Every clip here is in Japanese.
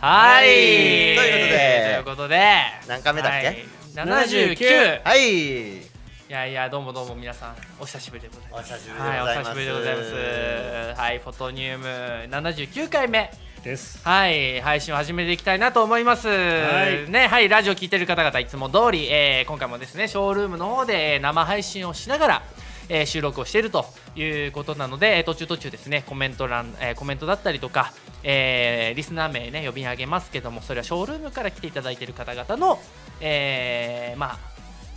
はい、ということで。何回目だっけ？はい、79はい。いやいやどうもどうも皆さんお久しぶりでございます。お久しぶりではいおございます。久しぶりでございます。はいフォトニウム79回目。です。はい配信を始めていきたいなと思います。はい。ねはいラジオ聞いてる方々いつも通り、えー今回もですねショールームの方でえー生配信をしながらえー収録をしているということなので、えー途中途中ですねコメント欄、えーコメントだったりとか、えーリスナー名ね呼び上げますけどもそれはショールームから来ていただいている方々の、えーまあ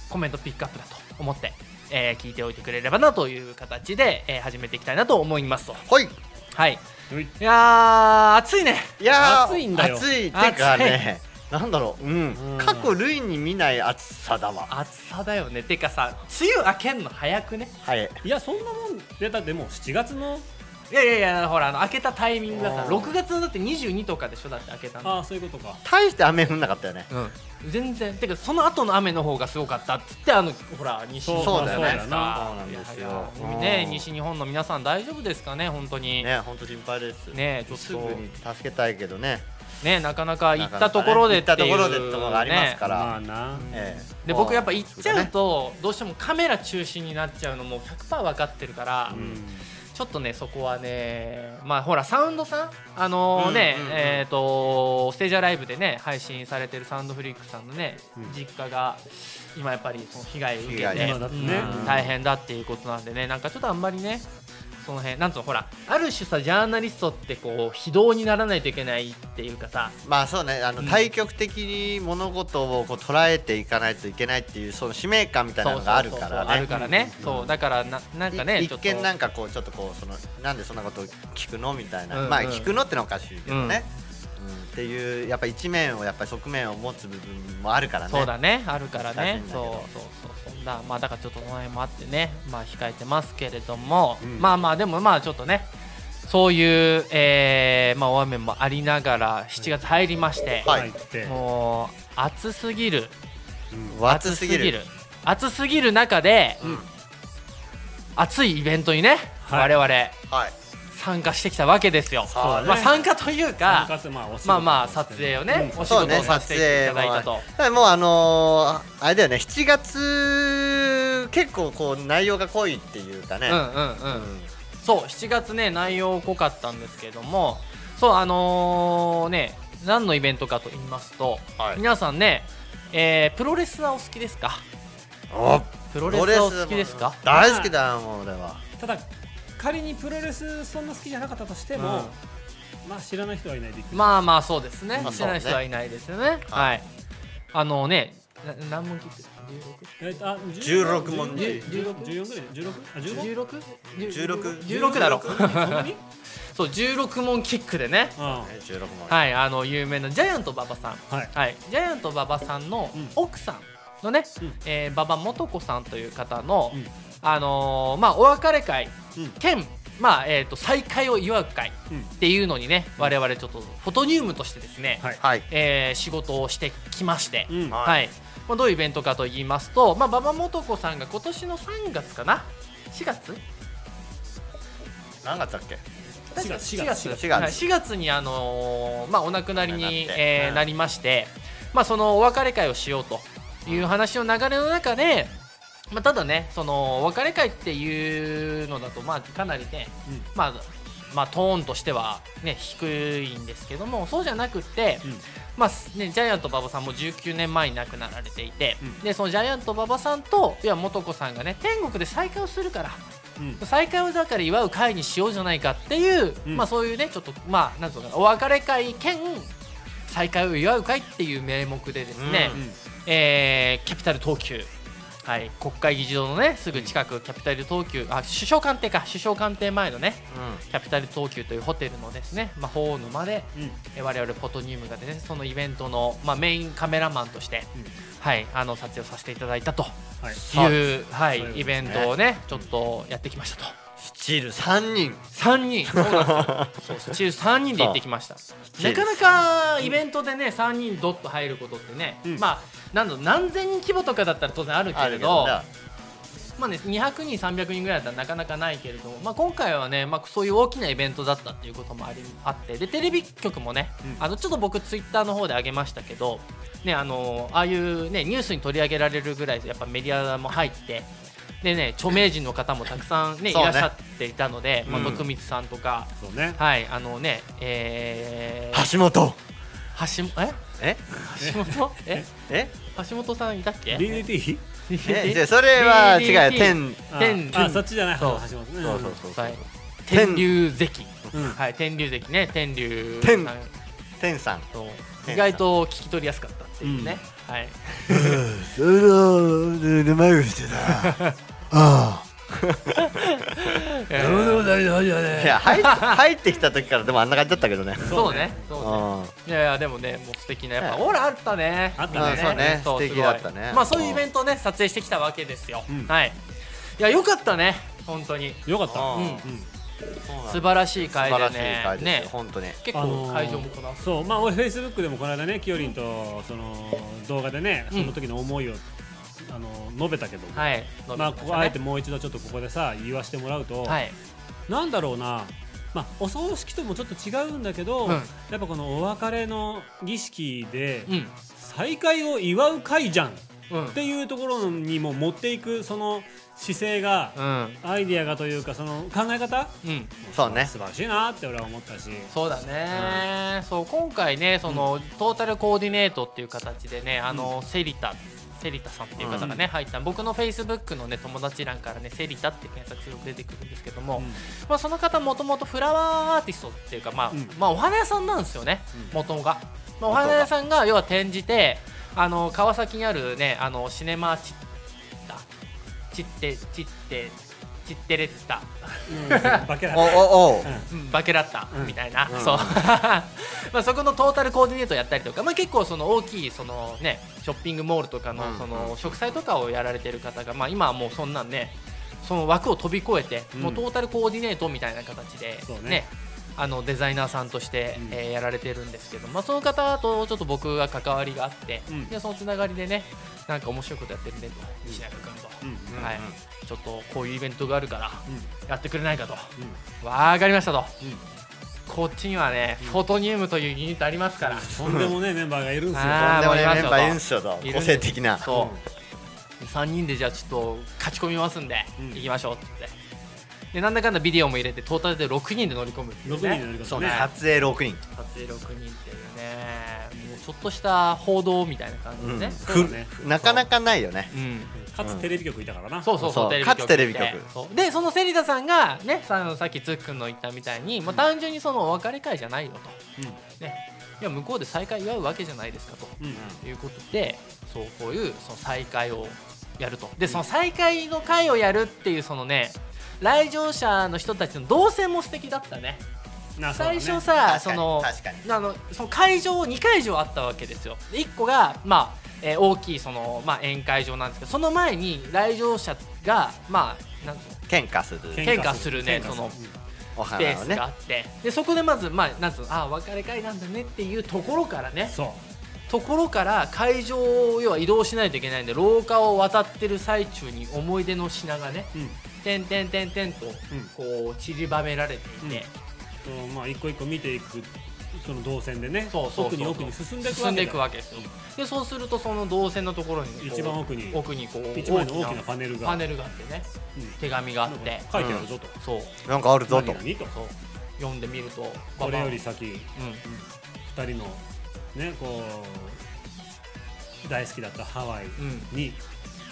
コメントピックアップだと思って、えー聞いておいてくれればなという形で、えー始めていきたいなと思いますと。はい。はい。い。やー暑いね。いやー暑いんだよ。暑い。ってかねなんだろう。うん。うん過去類に見ない暑さだわ。暑さだよね。てかさ梅雨明けんの早くね？はい。いやそんなもんでだってもう7月の？いやいやいやほらあの明けたタイミングがさあー。6月のだって22とかでしょ？だって明けたの。ああそういうことか。大して雨降んなかったよね。うん。全然。てかその後の雨の方がすごかったっつってあのほら西日そうだよね。そうだそうなんですよ。いやいやうんね西日本の皆さん大丈夫ですかね？本当に。ね本当心配です。ねちょっと。すぐに助けたいけどねねなかなか行ったところでっていう行ったところでってところがありますから。まあな。ええ。で僕やっぱ行っちゃうね。とどうしてもカメラ中心になっちゃうのも100%分かってるから、うん。ちょっとねそこはねまあほらサウンドさんあのね、うんうんうんえっ、とステージアライブでね配信されてるサウンドフリックさんのね、うん。実家が今やっぱりその被害を受けて、大変だっていうことなんでねなんかちょっとあんまりねその辺なんつうのほらある種さジャーナリストってこう非道にならないといけないっていうかさ。まあそうねあのうん。対極的に物事をこう捉えていかないといけないっていうその使命感みたいなのがあるかそうそうそうあるらね。からね、そうだからななんかね一見なんかこうちょっとこうそのなんでそんなこと聞くのみたいな、うんうん。まあ聞くのってのはおかしいけどね、うん。っていうやっぱ一面をやっぱり側面を持つ部分もあるからね。そうだね。あるからね。そうそうそうだまあだからちょっとその辺もあってねまあ控えてますけれども、うん。まあまあでもまあちょっとねそういう、えーまあ、大雨もありながら7月入りまして、はい。入って。もう暑すぎる。うん。暑すぎる。暑すぎる。中で、うん。暑いイベントにね、はい。我々。はい参加してきたわけですよ、ね。まあ、参加というかまあまあまあ撮影をね、うん。お仕事をさせていただいたと、だからもうあのーあれだよね7月結構こう内容が濃いっていうかね、うんうんうん、そう7月ね内容濃かったんですけどもそうあのーね何のイベントかと言いますと、はい。皆さんね、えープロレスはお好きですか？おプロレスはお好きですか？大好きだよもう俺は。ただ仮にプロレスそんな好きじゃなかったとしても、まあ知らない人はいないでまあまあそうですね。まあ知らない人はいないですよね。はい、あのねな何問切って？えっとあ16問16 14ぐらい？16あ 15? 16 16 16だろ。そんなに？そう16問キックでね。あね16問。はいあの有名なジャイアント馬場さん。はい。はい、ジャイアント馬場さんのうん。奥さんのね、うん。えー馬場素子さんという方の、うんあのーまあ、お別れ会うん。兼、まあえー、と再会を祝う会うん。っていうのにね我々ちょっとフォトニウムとしてですね、はい。はい。えー仕事をしてきまして、うん。はい。はい。まあ、どういうイベントかと言いますと、まあ、馬場素子さんが今年の3月かな？4月？何月だっけ？4月。4月。4月。はい。4月に、あのーまあ、お亡くなりになえーなりまして、まあ、そのお別れ会をしようという話の流れの中で、まあ、ただねそのお別れ会っていうのだと、まあ、かなりね、うん。まあまあ、トーンとしては、ね、低いんですけどもそうじゃなくって、うん。まあね、ジャイアント馬場さんも19年前に亡くなられていて、うん。でそのジャイアント馬場さんといや素子さんがね天国で再会をするからうん。再会をだから祝う会にしようじゃないかっていう、うん。まあそういうねちょっとまあなんつうのかなお別れ会兼再会を祝う会っていう名目でですね、うん。えーキャピタル東急はい、国会議事堂のねすぐ近くキャピタル東急あ首相官邸か。首相官邸前のねキャピタル東急というホテルのですね、まあ、ホールまで、うん。え我々フォトニウムがですねそのイベントの、まあ、メインカメラマンとして、はい、あの撮影をさせていただいたとはい。いう、はいそういね。イベントをねちょっとやってきましたと。スチール3人。3人。そうなんですよ。そうスチール3人で行ってきました。なかなかイベントでね3人ドッと入ることってね、うん。まあなん何千人規模とかだったら当然あるけあれどまあね、200人、300人ぐらいだったらなかなかないけれども、まあ、今回はね、まあ、そういう大きなイベントだったっていうこともありあってでテレビ局もね、うん。あのちょっと僕ツイッターの方で上げましたけど、ね、あのああいう、ね、ニュースに取り上げられるぐらいやっぱメディアも入ってで、ね、著名人の方もたくさん、ねね。らっしゃっていたので、まあ、うん徳光さんとか、そうね。はいあのねえー、橋本。橋え？え？橋本？え？え？橋本さんいたっけ？DDT? え？じゃあそれは違う天。あ天あそっちじゃないそう。橋本ね。そうそうそうそう。はい、天。竜関、うん。はい、天竜関ね、天竜天。さん。天さん。意外と聞き取りやすかったっていうね、はい、それをうまくしてたああ。えー。いや入っ入ってきた時からでもあんな感じだったけどね。そうね、そういやいやでもねもう素敵なやっぱねオーラあったね。あったね。うんそうね。素敵だったね。まあそういうイベントをね撮影してきたわけですよ。うん。はい。いや良かったね。本当に。よかった。あうん。うん。素晴らしい会でね。ね。本当に。結あのー構会場もこだわってそう。まあ俺フェイスブックでもこの間ねきよりんとその動画でねその時の思いをあの述べたけども。はい。まあここあえてもう一度ちょっとここでさ言わしてもらうとはい。なんだろうな。まあお葬式ともちょっと違うんだけどうん。やっぱこのお別れの儀式でうん。再会を祝う会じゃんっうん。ていうところにも持っていくその姿勢がうん。アイディアがというかその考え方？うん。そうね。素晴らしいなって俺は思ったし。そうだね、そう今回ねその、トータルコーディネートっていう形でねあの、セリタセリタさんっていう方がね、入った。僕のフェイスブックのね友達欄からねセリタって検索すると出てくるんですけども、うん。まあ、その方もともとフラワーアーティストっていうか、まあうん。まあ、お花屋さんなんですよね、うん。元が、まあ、お花屋さんが要は転じてあの川崎にあるねあのシネマチッタチッテチッテチッテレッタうん。バケラおおお。うん。バケラッタうん。みたいな、うん。そう。まあそこのトータルコーディネートやったりとか、まあ、結構その大きいその、ね、ショッピングモールとかのうん。その植栽とかをやられてる方が、まあ、今はもうそんなんねその枠を飛び越えて、うん。もうトータルコーディネートみたいな形で、そうねあのデザイナーさんとして、うん。えーやられてるんですけど、まあ、その方とちょっと僕が関わりがあって、うん。でそのつながりでねなんか面白いことやってるねと西中君と、うんはい、ちょっとこういうイベントがあるからうん。やってくれないかと。うん。わかりましたと、うん。こっちにはね、フォトニウムというユニットありますから、とんでもねえメンバーがいるんですよ。あとんでもねーもういますよメンバーいるんすよと。個性的な。そう、3人でじゃあちょっと勝ち込みますんで、うん。行きましょうっつってでなんだかんだビデオも入れてトータルで6人で乗り込むっていう6ね人で乗り込むそうね。ね撮影6人。撮影6人っていうねもうちょっとした報道みたいな感じでね、そうだね。ふなかなかないよね。う。ん。かつテレビ局いたからな。そうそうそうそう。かつテレビ局。でそう。でそのセリダさんがねささっきつっくんの言ったみたいに、まあ、単純にそのお別れ会じゃないよと、ね、いや向こうで再会祝うわけじゃないですかと、うん。いうことでそうこういうその再会をやると。でその再会の会をやるっていうそのね来場者の人たちの動線も素敵だったね。最初さそのあのその会場2会場あったわけですよ。で1個がまあえー大きいその、まあ、宴会場なんですけどその前に来場者がまあなん喧嘩する。喧嘩するねそのおスペースがあって、でそこでまずまあなんつうの？あ別れ会なんだねっていうところからね。そう。ところから会場を要は移動しないといけないんで廊下を渡ってる最中に思い出の品がねうん点々点々とこう散りばめられていて、そうまあ一個一個見ていくその動線でねそう奥に奥に進んでいく進んでいくわわけですよ。でそうするとその動線のところに一番奥に。奥にこう一枚の大きなパネルが。パネルがあってね。うん。手紙があって。書いてあるぞと。そう。なんかあるぞと。何々と。そう。読んでみるとこれよりバ先バア二人のねこう大好きだったハワイうん、うん、に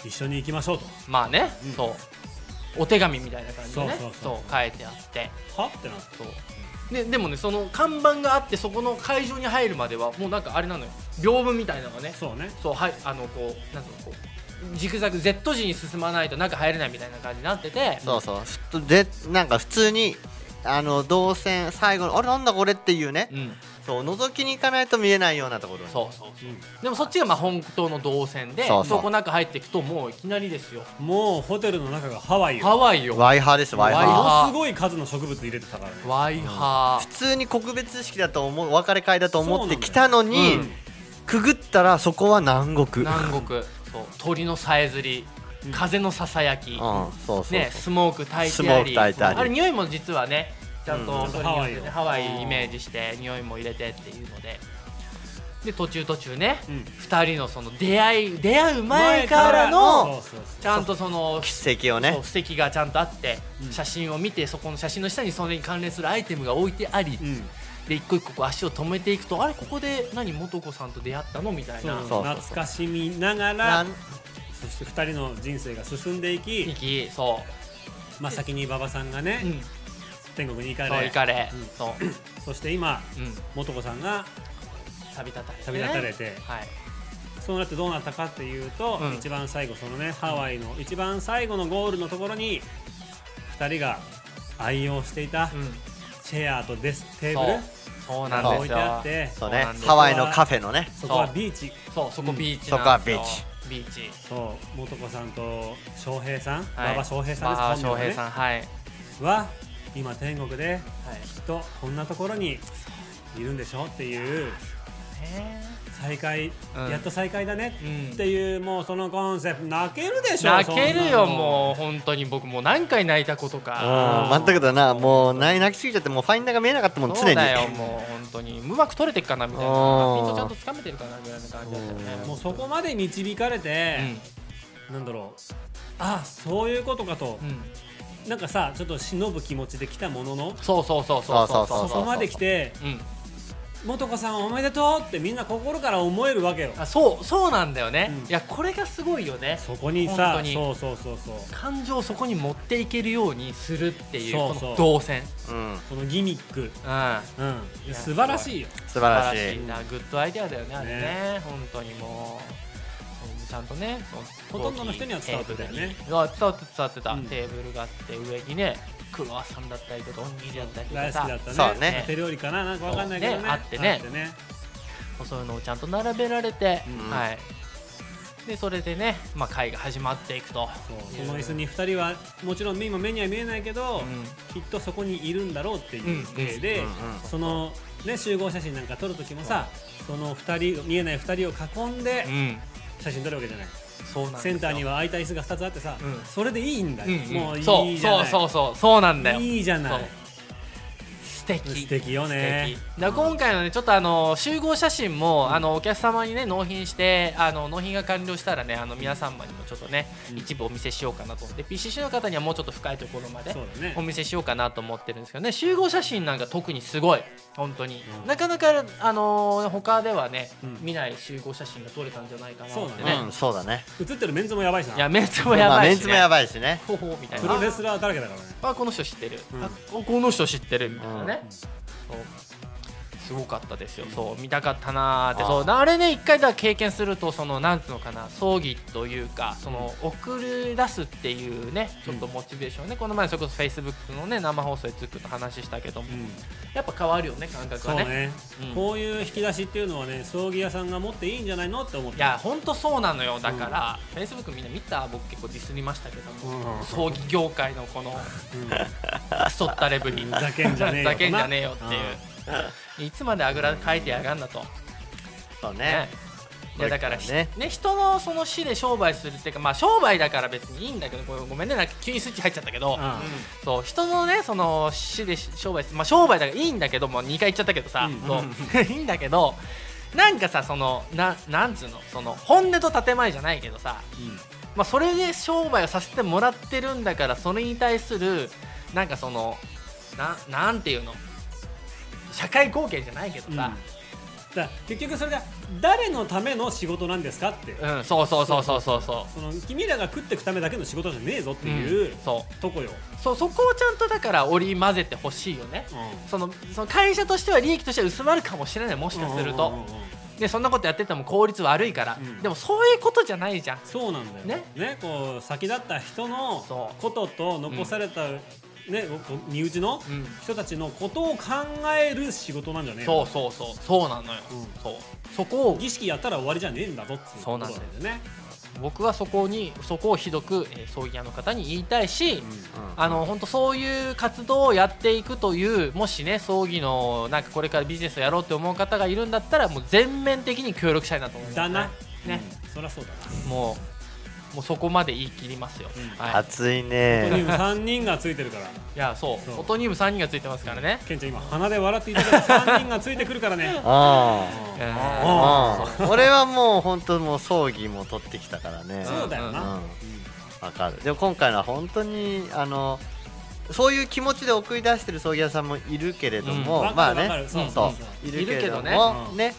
一緒に行きましょうと。まあね、うん。そうお手紙みたいな感じでね。そう書いてあって。は？ってなって。そう。ででもねその看板があってそこの会場に入るまではもうなんかあれなのよ。屏風みたいなのがね。そうね。そうはいあのこうなんつうのこうジグザグ Z 字に進まないと中入れないみたいな感じになってて。そうそう。でなんか普通にあの動線最後のあれなんだこれっていうね。うんそう覗きに行かないと見えないようなところに。そうそうでもそっちがまあ本当の動線でそうそう。こ中入っていくともういきなりですよ。もうホテルの中がハワイよ。ハワイよ。ワイハーですワイワイハー。ハものすごい数の植物入れてたからね。ワイハー。普通に告別式だと思うお別れ会だと思ってそうなんだよ来たのに、うん。くぐったらそこは南国。ー南国。そう。鳥のさえずり。うん。風のささやき、うん。そうそうそう、ね、スモーク焚いスモークてあり焚いてあり。あれ匂いも実はねちゃんとうん。それによってねハハワワイよイイメージして匂いも入れてっていうので。で途中途中ね、うん。二人のその出会い出会う前からのちゃんとその奇跡をね。そう布石がちゃんとあって、うん。写真を見てそこの写真の下にそれに関連するアイテムが置いてあり、うん。で一個一個こう足を止めていくとあれここで何素子さんと出会ったのみたいな。懐かしみながらそして2人の人生が進んでいき、行きそまあ、先に馬場さんがね、う、うん、天国に行かそうれ行かれ、うん。そう、そして今うん、素子さんが旅立たれて、旅立たれて、はい。そうなってどうなったかっていうと、うん。一番最後そのねハワイの一番最後のゴールのところに2人が愛用していたうん。チェアとデステーブルそうなん置いてあってそうね。ハワイのカフェのね。そこはビーチ。そうそこうんビーチそこはなんですよ。ビーチ。ビーチ。そう元子さんと正平さんはい。馬場正平さんです。本名翔平さんはい、は今天国できっとこんなところにいるんでしょっていうへ再会、うん。やっと再会だねうん。っていうもうそのコンセプト。泣けるでしょ泣けるよもう本当に僕もう何回泣いたことうんか全くだな。もう泣泣きすぎちゃってもうファインダーが見えなかったもん常にそうだよもう本当にうまく取れてっかなみたいな。うんピントちゃんとつかめてるかなぐらいの感じだったよね。もうそこまで導かれて、なんだろう。あそういうことかとなんかさちょっと忍ぶ気持ちで来たもののそうそうそうそう。そうそうそこまで来てうん。素子さんおめでとうってみんな心から思えるわけよ。あそうそうなんだよね、うん。いやこれがすごいよね。そこに本さ当に。そうそうそうそう。感情をそこに持っていけるようにするっていうそうそう。この動線、うん。このギミック。うん、うん。や素晴らしいよ。素晴らしい。なグッドアイデアだよねあれね。ね。本当にもうちゃんとねほとんどの人には伝わってたよね。伝わって伝わってた、うん。テーブルがあって上にねクロワッサンだったりとかおにぎりだったりとかさ。大好きだったね。ね。手料理かななんかわかんないけどね。ねあってね。ね。そういうのをちゃんと並べられて、うん。はい。でそれでね、まあ、会が始まっていくと。その椅子に2人はもちろん今目には見えないけど、うん。きっとそこにいるんだろうっていう体で、うん。うん。その、ね、集合写真なんか撮る時もさその2人見えない2人を囲んでうん写真撮るわけじゃない、そうなんセンターには空いた椅子が2つあってさ、うん。それでいいんだよ、うん。うんもういいそうじゃない。そうそうそうそうなんだよ。いいじゃない敵。素敵よね。だ今回のねちょっとあの集合写真も、あのお客様にね納品してあの納品が完了したらねあの皆様にもちょっとね、うん。一部お見せしようかなと思って PCC の方にはもうちょっと深いところまでお見せしようかなと思ってるんですけどね集合写真なんか特にすごい。本当に、うん。なかなかあの他ではね、うん。見ない集合写真が撮れたんじゃないかなそうだってね。うんそうだね。写ってるメンズもやばいしな。いやメンツもやまあばいし、ね。メンツもやばいしね。ほほみたいプなロレスラーだらけだから。ねあこの人知ってる、うんあここの人知ってるみたいなね、うんそうすごかったですよ、そう見たかったなーって。そうあれね一回だ経験するとそのなんつうのかな葬儀というかその送り出すっていうねちょっとモチベーションね、この前それこそフェイスブックのね生放送でつくと話したけども、うん。やっぱ変わるよね感覚はね。そうね、うん。こういう引き出しっていうのはね葬儀屋さんが持っていいんじゃないの？って思って。いやほんとそうなのよ。だから、フェイスブックみんな見た僕結構ディスりましたけども、うん。葬儀業界のこのうん。そったレベルに。ざけんじゃねえよ ざけんじゃねえよっていういつまであぐらかいてやがんだと。そうね。ね。いやだからひねね人のその死で商売するっていうかまあ商売だから別にいいんだけどごめんねなんか急にスイッチ入っちゃったけど、うん。そう人のねその死で商売するまあ商売だからいいんだけどもう2回言っちゃったけどさ、うん。そう。いいんだけどなんかさそのななんつうのその本音と建前じゃないけどさまあそれで商売をさせてもらってるんだからそれに対するなんかそのななんていうの社会貢献じゃないけどうんさ、だ結局それが誰のための仕事なんですかって。うんそうそうそうそうそうそう。その君らが食っていくためだけの仕事じゃねえぞっていう、うんそう。とこよ、そうそこをちゃんとだから織り交ぜてほしいよね。うそのその会社としては利益としては薄まるかもしれないもしかすると。でそんなことやってても効率悪いから、うん。でもそういうことじゃないじゃん。そうなんだよ。ね。ねこう先立った人のことと残された、ね身内のうん。人たちのことを考える仕事なんじゃねえそううそうそう。そうなのよ、うん。そう。そこを儀式やったら終わりじゃねえんだぞっていう。そうなんだよ。ね。僕はそこにそこをひどく、えー葬儀屋の方に言いたいし、あの本当そういう活動をやっていくというもしね葬儀のなんかこれからビジネスをやろうって思う方がいるんだったらもう全面的に協力したいなと思います、だな。ね、うん。そりゃそうだな。もうもうそこまで言い切りますよ、うん。はい、熱いここにねも3人がついてるから。いやそう。そう。フォトニウム3人がついてますからね。ケンちゃん今鼻で笑っていただいた3人がついてくるからね。あえーあああ。俺はもう本当もう葬儀も取ってきたからね。そうだよな、うん。うん。わかる。でも今回のは本当にあのそういう気持ちで送り出してる葬儀屋さんもいるけれども、うん。まあね。そうそそう。ういるけれどもどね。ね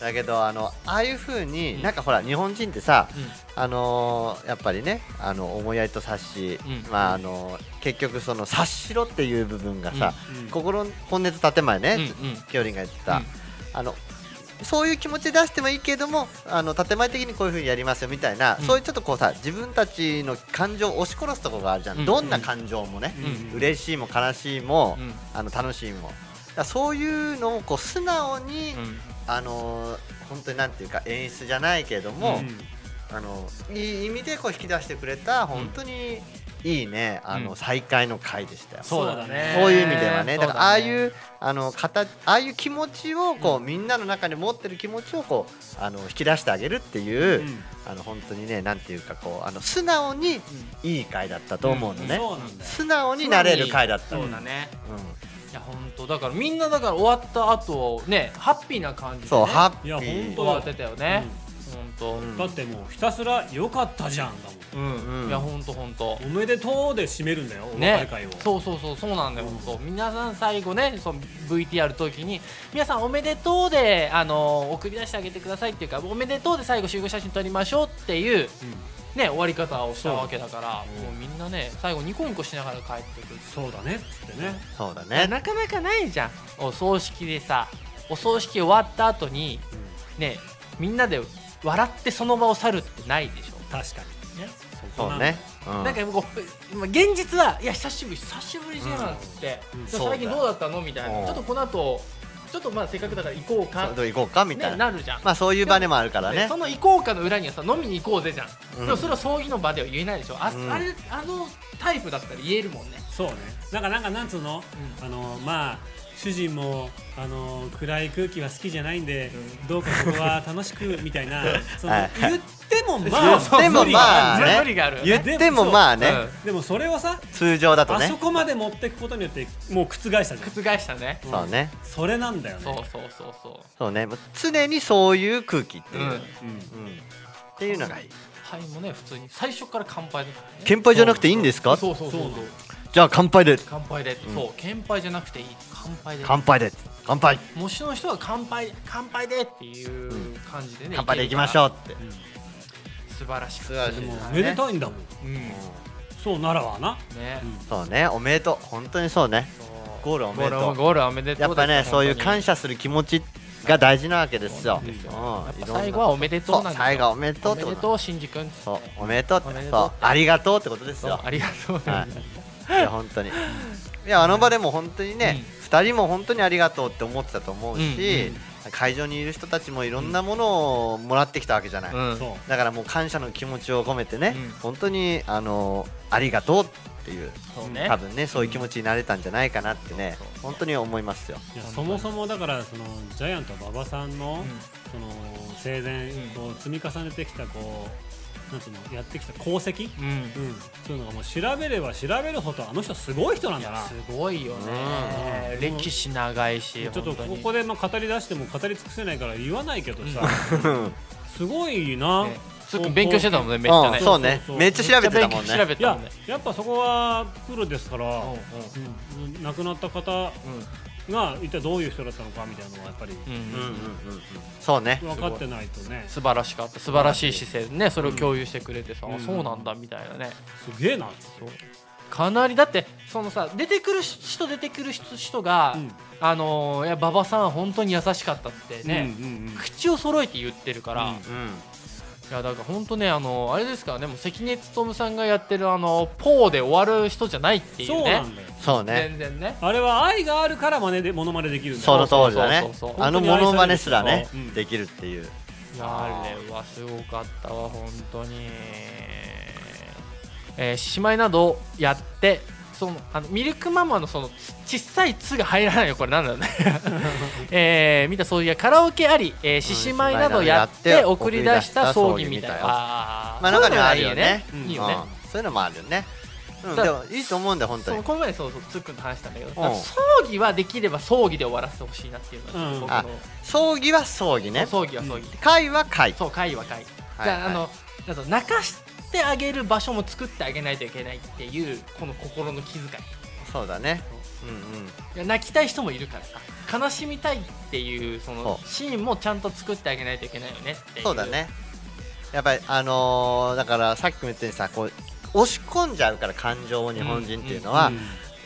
だけどあのああいう風に、うん。なんかほら日本人ってさうん。あのーやっぱりねあの思いやりと察し、うん。まああの結局その察しろっていう部分がさ、うん。心本音と建前ね、きょうりんが言ってた、うん。あのそういう気持ちで出してもいいけれどもあの建前的にこういうふうにやりますよみたいな、うん。そういうちょっとこうさ自分たちの感情を押し殺すところがあるじゃん、うん。どんな感情もね、うん。嬉しいも悲しいも、うん。あの楽しいも。そういうのをこう素直に、うんあのー本当になんていうか演出じゃないけれども、うん。あのいい意味でこう引き出してくれた本当にいいね、あのうん。再会の回でしたよ。そうだね。そういう意味ではね、だからああいそううあの形ああいう気持ちをこう、みんなの中に持ってる気持ちをこうあの引き出してあげるっていう、うん。あの本当にねなんていうかこうあの素直にいい回だったと思うのね。そうなん素直になれる回だった。そうだね。うん。いや本当だからみんなだから終わった後ねハッピーな感じで、ね、そうハッいやピー。本当終わってたよね、本うん。だってもうひたすら良かったじゃんだ当うん、うん。いや本当本当。もんおめでとうで締めるんだよお別れね会を、そうそうそうそうなんだよ、うん。本当。皆さん最後ねその VTR の時に皆さんおめでとうであの送り出してあげてくださいっていうかおめでとうで最後集合写真撮りましょうっていうね終わり方をしたわけだからもうみんなね最後ニコニコしながら帰ってくる。そうだねっつってね。そうだね。なかなかないじゃん。お葬式でさお葬式終わった後にねみんなで笑ってその場を去るってないでしょ。確かにね。そうね。うん。なんかこう今現実はいや久しぶり久しぶりじゃんっつって、うん。最近どうだったの？みたいな、う。んちょっとこの後ちょっとまあせっかくだから行こうか。そうどう行こうかみたいね、な。なるじゃん、まあそういう場でもあるからね。でそ。の行こうかの裏にはさ飲みに行こうぜじゃん、うん。でもそれは葬儀の場では言えないでしょ。あ,、うん。あれあのタイプだったら言えるもんね。そうね。なんかなんかなんつうの、あのまあ主人もあの暗い空気は好きじゃないんで、うん。どうかここは楽しくみたいな そのはい。言ってもまあ 言ってもまあね。無理がある。言ってもまあね、でもそれをさ通常だとね。あそ。こまで持っていくことによってもう覆したじゃん。覆したね。うん。そうね。それなんだよね。そうそうそうそそうね。常にそういう空気っていう。うん。うん。うん。っていうのが。いい。うはいもね普通に最初から乾杯だからね。乾杯じゃなくていいんですか？そうそうそうそう。じゃあ乾杯で。乾杯で、うん。そう乾杯じゃなくていい乾杯で。乾杯で。乾杯。模試の人は乾杯乾杯でっていう感じでね、乾杯でいきましょううって。素晴らしく素晴らしい。でもね。めでたいんだもん。うん。ねそうならはな、そうね。おめでとう。本当にそうね。そう。ゴールおめでとう。ゴールおめでとうやっぱねそういう感謝謝する気持ちが大事なわけですよ。最後はおめでとうなんですよ。そう最後はおめでとうおってこと。めでとう新次君そう。おめでとうって。おめでとうそう。ありがとうってことですよ。ありがとう、はい。いや本当に。いやあの場でも本当にね、二人も本当にありがとうって思ってたと思うし、会場にいる人たちもいろんなものをもらってきたわけじゃない、だからもう感謝の気持ちを込めてね、うん。本当にあのありがとうっていうそうね。多分ねそういう気持ちになれたんじゃないかなってね本当に思いますよ。いやそもそもだからそのジャイアント馬場さんの、その生前うん。こう積み重ねてきたこうなんつうのやってきた功績、うん、うんうん、そういうのがもう調べれば調べるほどあの人すごい人なんだな。すごいよね、うん。歴史長いしちょっとここでまあ語り出しても語り尽くせないから言わないけどさ、うん。すごいな、ね。つっくん勉強してたもんねめっちゃね。そうね。そうそうめっちゃ調べてたもんめっちゃ勉強調べね。いやてたもんね。やっぱそこはプロですから、うん。うん亡くなった方うんが一体どういう人だったのかみたいなのはやっぱりうんうんうんうん。そうね。分かってないとね。素晴らしかった。素晴らしい姿勢でね。それを共有してくれてさ、うん。あそうなんだみたいなね。すげえな。そう。かなりだってそのさ出てくる人出てくる人人が、うん。あのーいや馬場さんは本当に優しかったってね、うんうんうん。口を揃えて言ってるから、うん。いうんやだから本当ねあのあれですからねもう関根勤さんがやってるあのポーで終わる人じゃないっていうね。そうなんだよそうね。全然ね。あれは愛があるから真似でモノマネできるんだそよの通りだねそうそうそうそう。あのモノマネすらねうんできるっていう。いやあれはすごかったわ本当に。えー、獅子舞などをやってそのあのミルクママのそのつ小さい「つ」が入らないよこれなんだろうね。えー見たそういうカラオケありえー獅子舞などやって送り出した葬儀みたいな。あーまあ中にはあるよね。いいよね。そういうのもあるよね。うんだでもいいと思うんだよ本当に。この前そうそうつっくんと話したんだけど、葬儀はできれば葬儀で終わらせてほしいなっていうのが、うん。あ僕の。葬儀は葬儀ね。葬儀は葬儀、会は会。そう会は会、はいはい。あのなんか泣かしてあげる場所も作ってあげないといけないっていうこの心の気遣い。そうだね。うんうん。いや泣きたい人もいるからさ。悲しみたいっていうそのシーンもちゃんと作ってあげないといけないよねっていう。そうだね。やっぱりあのーだからさっきも言ったようにさこう押し込んじゃうから感情を日本人っていうのは、うん。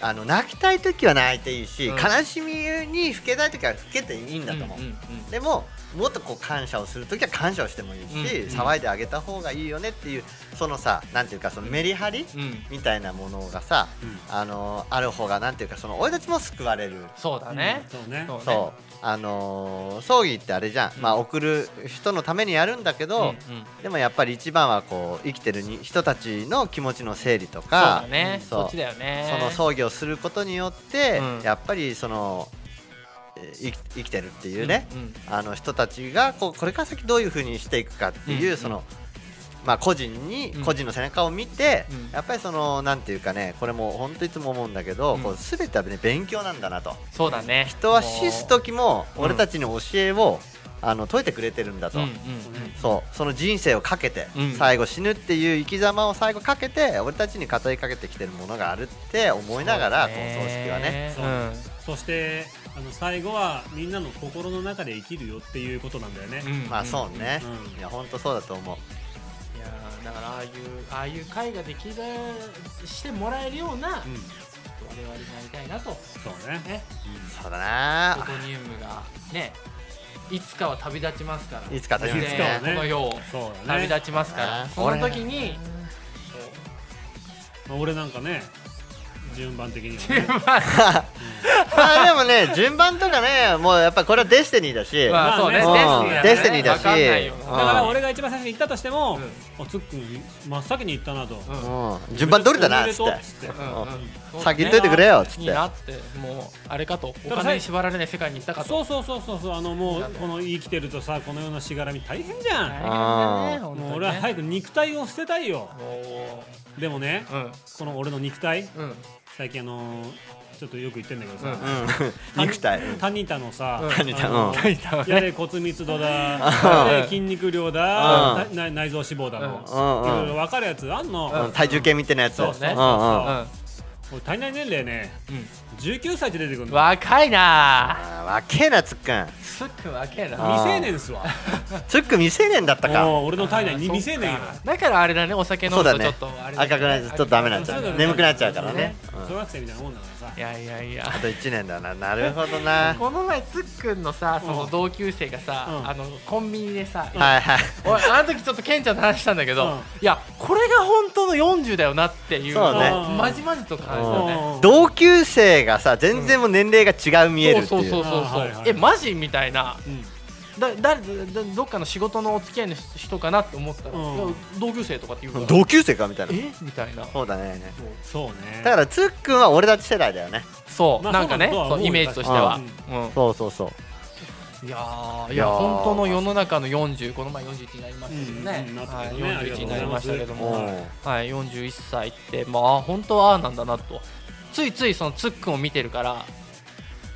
あの泣きたい時は泣いていいし、うん。悲しみにふけたい時はふけていいんだと思う、うんうんうん。でももっとこう感謝をする時は感謝をしてもいいし、うん騒いであげた方がいいよねっていうそのさなんていうかそのメリハリうん。みたいなものがさ、うん。あのある方がなんていうかその俺たちも救われる。そうだね、そうね。そうね。そう。あのー葬儀ってあれじゃん、うん。まあ送る人のためにやるんだけど、うんうん。でもやっぱり一番はこう生きてるに人たちの気持ちの整理とそうかだね。そう。そっちだよね。その葬儀をすることによって、うん。やっぱりそのえー生きてるっていうね、うんうん。あの人たちがこうこれから先どういうふうにしていくかっていう、うんそのまあ個人に、うん。個人の背中を見て、うん。やっぱりそのなんていうかねこれも本当いつも思うんだけど、うん。こう全てはね勉強なんだなと。そうだね。人は死す時もうん。俺たちに教えを、あの解いてくれてるんだと、うんうんうん。そう。その人生をかけて、うん。最後死ぬっていう生き様を最後かけて俺たちに語りかけてきてるものがあるって思いながら、この葬式はねそしてあの最後はみんなの心の中で生きるよっていうことなんだよね、うん。まあそうね、うん。いや本当そうだと思う。いやーだからああいうああいう会ができるしてもらえるような、うん。我々になりたいなと。そうね。ね。そうだな。フォトニウムがねいつかは旅立ちますから。いつか旅立ついつかはねこの世をそうだ旅ね立ちますから、あーその時にまあ俺なんかね順番的にはね。まあでもね順番とかねもうやっぱこれは destiny だし、まあそうね、うん。 destiny だし。わかんないよ。うんだから俺が一番最初に行ったとしても、うん。おつっくん真っ先に行ったなと、うん。うん。順番通りだなっつって先言っといてくれよっつって。いいなっつってもうあれかと。お金に縛られない世界に行ったかと。そうそうそうそうそうあのもうこの生きてるとさこの世のしがらみ大変じゃん、大変だね俺は早く肉体を捨てたいよ。おでもねーうん。この俺の肉体うん。最近あのーちょっとよく言ってんだけどさ、うん。うん。肉体。うんタニタのさ、うん。タニタあのうんタニタはね。やれ骨密度だ、筋肉量だ、内臓脂肪だの、うん。うん。いろいろ分かるやつあんの、うん。体重計みたいなやつ。そうそううんう。ん。うん。俺体内年齢ね19歳って出てくるうんの。若いな。あーわけえなつっくん。すっくん若いな。あ未成年っすわ。つっくん未成年だったか。もう俺の体内に未成年よだからあれだねお酒飲むとちょっとあれだね赤くなっちゃうちょっとダメになっちゃそうだね。う眠くなっちゃうからね。小学生みたいなもんだからさ。いやいやいや。あと1年だな。なるほどな。この前つっくんのさそのうん。同級生がさ、うん。あのコンビニでさ、はいはい。おいあの時ちょっとケンちゃんと話したんだけど、うん。いやこれが本当の40だよなっていうそうね。のをまじまじと感じたね。うん。同級生がさ全然もう年齢が違う見えるってそう。いうそうそうそうそう、はいはい。えマジ？みたいな。うんだ誰だどっかの仕事のお付き合いの人かなって思ったら、うん。同級生とかって言うか。ら同級生かみたいな。え？みたいな。そうだね。そうね。だからつっくんは俺たち世代だよね。そう、まあなんかねそうなんだとは思うそうイメージとしては、うん。そうそうそう。いやーいいやー。や本当の世の中の40この前41になりましたけどね,、うんうんなったはい、けどねありが41とうございます。になりましたけどうも、んはい、41歳ってまあ本当はああなんだなと。ついついそのつっくんを見てるから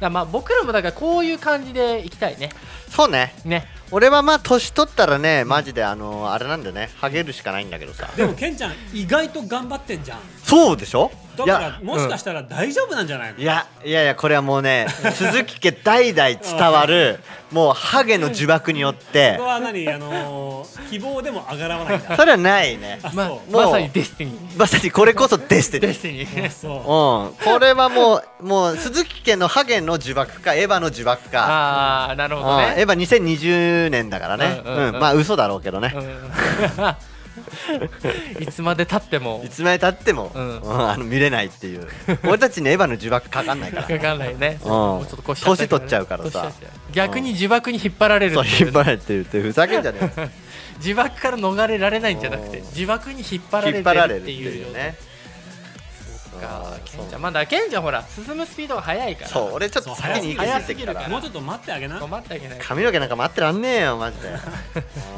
だまあ僕らもだからこういう感じでいきたいね。そうね。ね。俺はまあ年取ったらねマジであのあれなんだよね。ハゲるしかないんだけどさ。でもケンちゃん意外と頑張ってんじゃんそうでしょ？だいやからもしかしたら大丈夫なんじゃないの？いやいやいやこれはもうね鈴木家代々 伝わるもうハゲの呪縛によっこてこは何？あのー希望でも上がらないんだ。それはないね。ままさに destiny。まさにこれこそ destiny。destiny。そう。うん、これはもうもう鈴木家のハゲの呪縛かエヴァの呪縛か、ああなるほどうん、エねヴァ2020年だからね、ううんんうん。うん。まあ嘘だろうけどね、うん いつまでたっても。いつまでたっても、うん。うんあの見れないっていう。俺たちにエヴァの呪縛かかんないから。かかんないね。うん。もうちょっと腰年取っちゃうからさ。逆に呪縛に引っ張られるっていうそう引っ張られてるってふざけんじゃねえ 呪縛から逃れられないんじゃなくてうん。呪縛に引っ張られて引っ張られるってていうね。かケンちゃん。まだケンちゃんほら進むスピードが速いから。そう俺ちょっと先に行き過ぎてるから早すぎるもうちょっと待ってあげな。止まってあげない髪の毛なんか待ってらんねえよマジで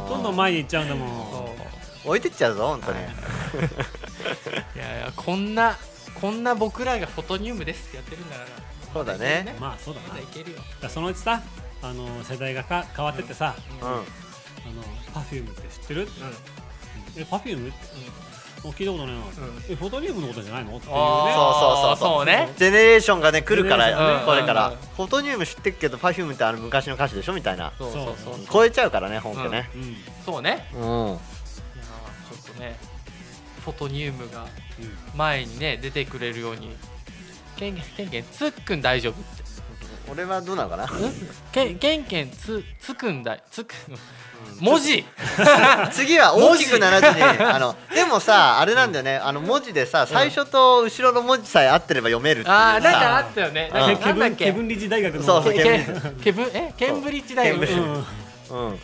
どんどん前に行っちゃうんだもんそう置いてっちゃうぞ本当に、い。やいやこんなこんな僕らがフォトニウムですってやってるんだからそうだね。まあそうだな。まだいけるよ。そのうちさあの世代がか変わってってさ、うん。あのパフュームって知ってる、えパフューム？って、もう聞いたことないな、えフォトニウムのことじゃないの？っていうね。そうそうそうそう。ね。ジェネレーションがね来るから、ね。これから、うん。フォトニウム知ってっけど Perfume ってあの昔の歌手でしょみたいな。そうそうそう。そう超えちゃうからね本家ね。うん。うん。そうね。うん、ねフォトニウムが前にね出てくれるように。ケンケンケンケンつっくん大丈夫って。俺はどうなのかな？ケンケンケンつつくんだつく文字。次は大きくならずにあのでもさあれなんだよね。あの文字でさ最初と後ろの文字さえ合ってれば読めるっていうあーなんかあさったよね。うん。なんだっケブンリッジ大学のそうそうケケケケブンえ？ケンブリッジ大学？ケンブリッジうん。うん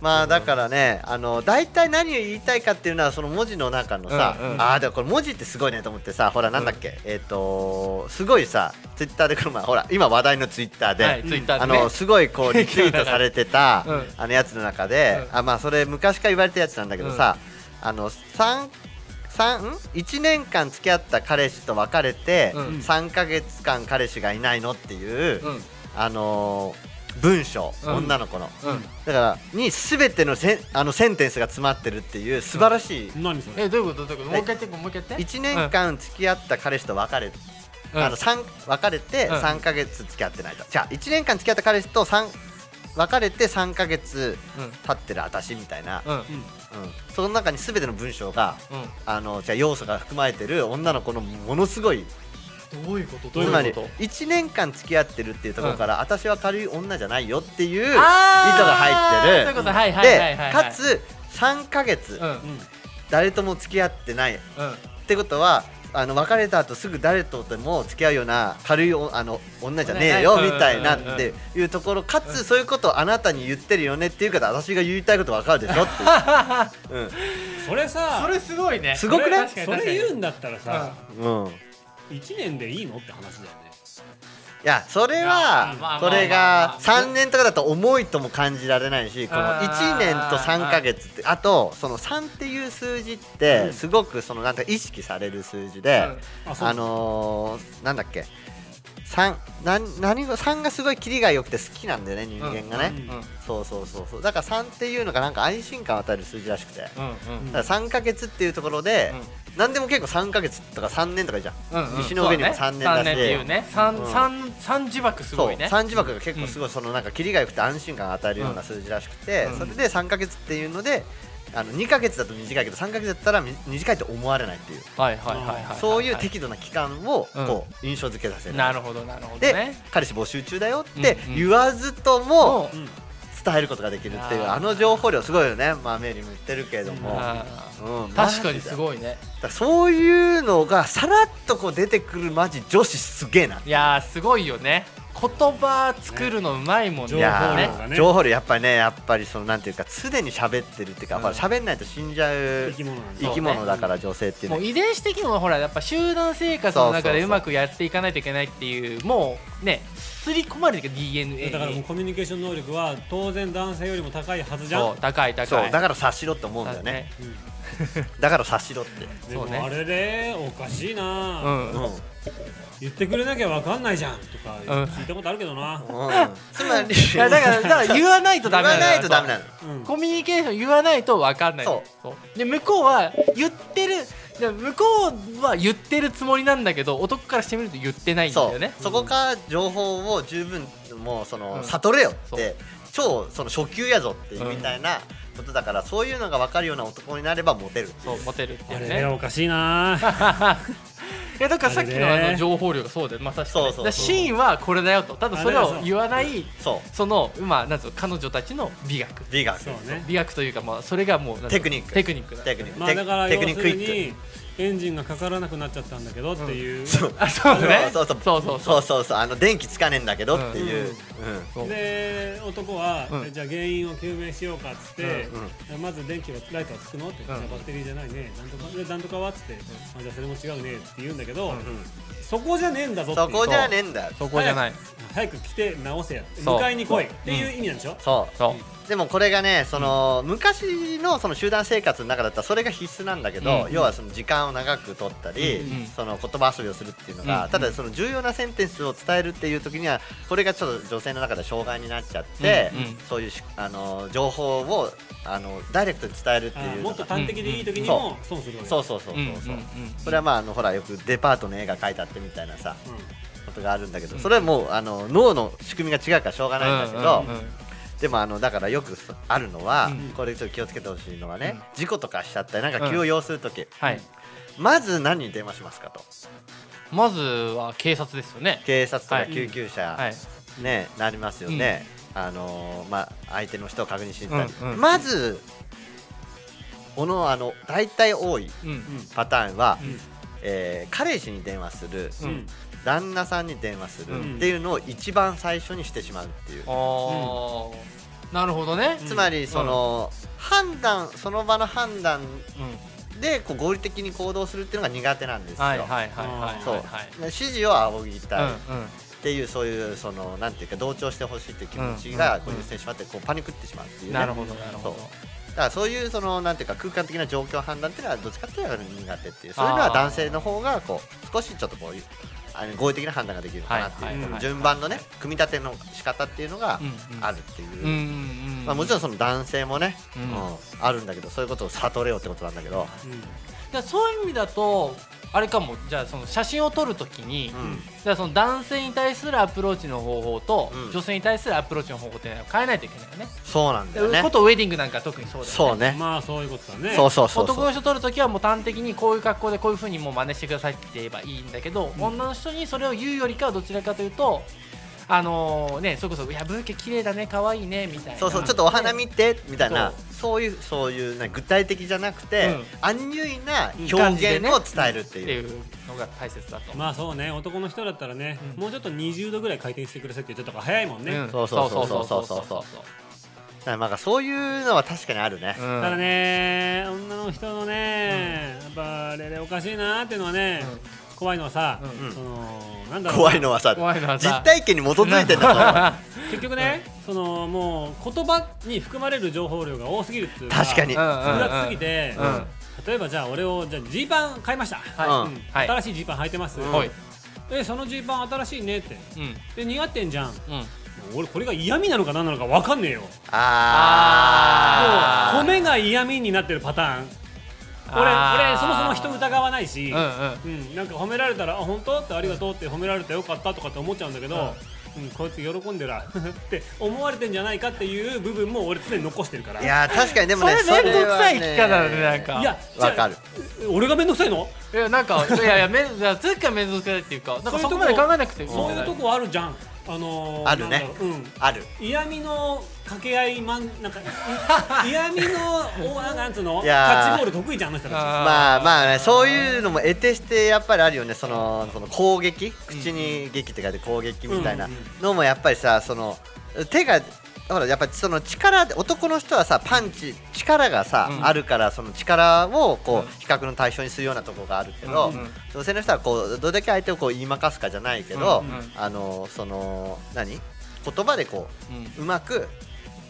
まあだからねあの大体何を言いたいかっていうのはその文字の中のさ、うんうん。ああでもこれ文字ってすごいねと思ってさほらなんだっけ、えっ、とすごいさツイッターでこの前ほら今話題のツイッターで、はいツイッターあのすごいこうリツイートされてた、うん。あのやつの中で、うん。あまあそれ昔から言われたやつなんだけどさ、あの三三ん？1年間付き合った彼氏と別れて、うん。3ヶ月間彼氏がいないのっていう、うん。あのー文章、うん。女の子の。うん。だからに全てのせんあのセンテンスが詰まってるっていう素晴らしい、何それ？えどういうこと？どういうこと？もう一回言ってもう一回言って。1年間付き合った彼氏と別れ、うん。あの三別れてうん。3ヶ月付き合ってないと、じゃあ1年間付き合った彼氏と三別れて3ヶ月うん。経ってる私みたいな、うん。うん。その中に全ての文章がうん。あのじゃあ要素が含まれてる女の子のものすごいどういうこと？どういうつまりこと？1年間付き合ってるっていうところから、私は軽い女じゃないよっていう意図が入ってる。そういうこと。はいはいはいはいではい。かつ3ヶ月、うん。うん誰とも付き合ってない。ってことはあの別れた後すぐ誰とでも付き合うような軽いおあの女じゃねえよねみたいなうんうんうん。っていうところかつそういうことをあなたに言ってるよねっていうから私が言いたいこと分かるでしょっていう、うん。それさそれすごいね。すごくないそれそれ言うんだったらさ、うん、い1年でいいの？って話だよね。やそれいやまあまあはそれがまあ3年とかだと重いとも感じられないしこのあー1年と3ヶ月ってあとその3っていう数字ってすごくそのなんか意識される数字で、あのー、なんだっけ？三なん何が3がすごいキリが良くて好きなんだよね人間がね、うん。うん。そうそうそうそう。だから3っていうのがなんか安心感を与える数字らしくて。だかうんら3ヶ月っていうところで、何でも結構3ヶ月とか3年とかじゃん、うんうん。西の上にも3年だしね三っていうね。三うん。三三呪縛すごいね。3字枠が結構すごいそのなんかキリが良くて安心感を与えるような数字らしくて、うん。それで3ヶ月っていうのであの2ヶ月だと短いけど3ヶ月だったらみ短いと思われないっていう。はいはいはいはいはいそういう適度な期間をうん。こう印象付けさせる、なるほどなるほどでね彼氏募集中だよって言わずともうん。伝えることができるっていうあの情報量すごいよね。まあメリーも言ってるけれども、あうん。ー確かにすいごいね。そういうのがさらっとこう出てくるマジ女子すげえないやーすごいよね言葉作るのうまいもんね。情報いや量がね。ー情報量やっぱりねやっぱりそのなんていうか常に喋ってるっていうか、うん。ほら喋んないと死んじゃう生き物だから女性っていうのは。もう遺伝子的にもほらやっぱ集団生活の中でうまくやっていかないといけないっていうもうね刷り込まれてる DNA だからもうにコミュニケーション能力は当然男性よりも高いはずじゃん。そう高い高い。そうだから察しろって思うんだよね。だから察しろって、でもあれでおかしいな、うん。うん言ってくれなきゃ分かんないじゃんとかうん。聞いたことあるけどな、うん。つまりいやだからだから言わないとダメ言わないとダメななのうん。コミュニケーション言わないと分かんない。そそう。で向こうは言ってるで向こうは言ってるつもりなんだけど男からしてみると言ってないんだそう。よねそこから情報を十分もうその、うん。悟れよって。超その初級やぞっていうみたいなことだから、そういうのが分かるような男になればモテる。そうモテるっていうね。ねおかしいな。いやだからさっきのあの情報量がそうでまさしくねそうそうそう。だからシーンはこれだよと。ただそれを言わないそう。そのまあなんつうの彼女たちの美学。美学。そうね。美学というかまあそれがもうテクニック。テクニックだ。テクニック、まあだからテ要するクニッククイック。にエンジンがかからなくなっちゃったんだけどっていう、そう。あそうね。そうそうそう。そうそうそう。そうあの電気つかねえんだけどっていう、うん。そう。で男は、うん。えじゃあ原因を究明しようかっつって、うん。まず電気はライトはつくのって、じゃあバッテリーじゃないね。なんとかでなんとかはっつって、あじゃあそれも違うね。って言うんだけど、そこじゃねえんだぞそこじゃねえんだよ。そこじゃない。早く来て直せや。迎えに来いっそう。ていう意味なんでしょ、そう。そうでもこれがねその、昔のその集団生活の中だったらそれが必須なんだけど、うん。要はその時間を長く取ったり、うんその言葉遊びをするっていうのが、うんただその重要なセンテンスを伝えるっていう時にはこれがちょっと女性の中で障害になっちゃって、うんうん。そういうしあの情報をあのダイレクトに伝えるってあいうもっと端的でいい時にも損するそうそうそうそうそう、それはまああのほらよくデパートの絵が描いてあってみたいなさうん。ことがあるんだけど、うんそれはもうあの脳の仕組みが違うからしょうがないんだけど、うんうんうんでもあのだからよくあるのは、うん。これちょっと気をつけてほしいのはね、うん。事故とかしちゃったりなんか急を要するとき、はい。まず何に電話しますかと。まずは警察ですよね。警察とかはい。救急車、はい。ねなりますよね、あのーまあ相手の人を確認しに行ったり、まずこのあの大体多いうんパターンは、うん。えー彼氏に電話する、旦那さんに電話するうん。っていうのを一番最初にしてしまうっていう、なるほどね。つまりその、判断その場の判断うん。でこう合理的に行動するっていうのが苦手なんですよ。はいはいはいはいそう。はいはい。指示を仰ぎたい。っうん。ていうそういうそのなんていうか同調してほしいっていう気持ちがうん。こう優先してしまってこうパニックってしまうっていうね。なるほどなるほど。そう。だからそういうそのなんていうか空間的な状況判断っていうのはどっちかっていうと苦手っていう。そういうのは男性の方がこう少しちょっとこういうあの合理的な判断ができるかなってはいいう、順番のね組み立ての仕方っていうのがあるっていう、まあ、もちろんその男性もね、うん。うんあるんだけどそういうことを悟れよってことなんだけど、じゃあそういう意味だとあれかも。じゃあその写真を撮るときに、うん。じゃあその男性に対するアプローチの方法と、うん。女性に対するアプローチの方法っていうのは変えないといけないよね。そうなんだよね。ことウェディングなんか特にそうだよね。そうね。まあそういうことだね。そうそうそうそう。男の人撮るときはもう端的にこういう格好でこういうふうにもう真似してくださいって言えばいいんだけど、女の人にそれを言うよりかはどちらかというとあのーねそれこそ「いやブーケ綺麗だね可愛いね」みたいな。そうそうちょっとお花見てみたいな。そう。いうそういうね具体的じゃなくて、うん。アンニュイな表現を伝えるってっていう。いうのが大切だと。まあそうね男の人だったらね、うん。もうちょっと20度ぐらい回転してくださいってちょっと早いもんね、うん。そうそうそうそうそうそうだからなんかそういうのは確かにあるね。うんただね女の人のね、やっぱあれでおかしいなっていうのはね、怖いのはさ、うん。そのなんだろう怖いのはさ怖いのはさ。実体験に基づいてんだ 結局ね、そのもう言葉に含まれる情報量が多すぎるっていうか確かに。うんうん複雑すぎて、うん例えばじゃあ俺をじゃあジーパン買いました、はい。新しいジーパン履いてます、うん。はい。えそのジーパン新しいねって。うん。で似合ってんじゃん。うん。俺これが嫌味なのか何なのか分かんねえよ。あもう米が嫌味になってるパターン俺俺そもそも人疑わないし、うんうん。うん、なんか褒められたら「あ本当?」って「ありがとう」って褒められてよかったとかって思っちゃうんだけど、うん。こいつ喜んでら って思われてんじゃないかっていう部分も俺常に残してるから。ーいやー確かにでもねそれめんどくさいそれは聞き方だねなんか。いやわかる俺が面倒くさいの？いやなんかいやいやめいやつっかめんどくさいっていうかなんかそこまで考えなくても。そういうとこあるじゃんあのー、あるね。ううん。ある。嫌味の掛け合いまんなんかい 嫌味のおなんつうの？キャッチボール得意じゃんあの人たち。まあまあねそういうのも得てしてやっぱりあるよね。そのその攻撃口に劇って書いて攻撃みたいなのもやっぱりさその手がほらやっぱりその力で男の人はさパンチ力がさ、うん。あるからその力をこうん。う比較の対象にするようなところがあるけど、うんうん。女性の人はこうどれだけ相手をこう言いまかすかじゃないけど、うんうん。あのその何？言葉でこうん。ううまく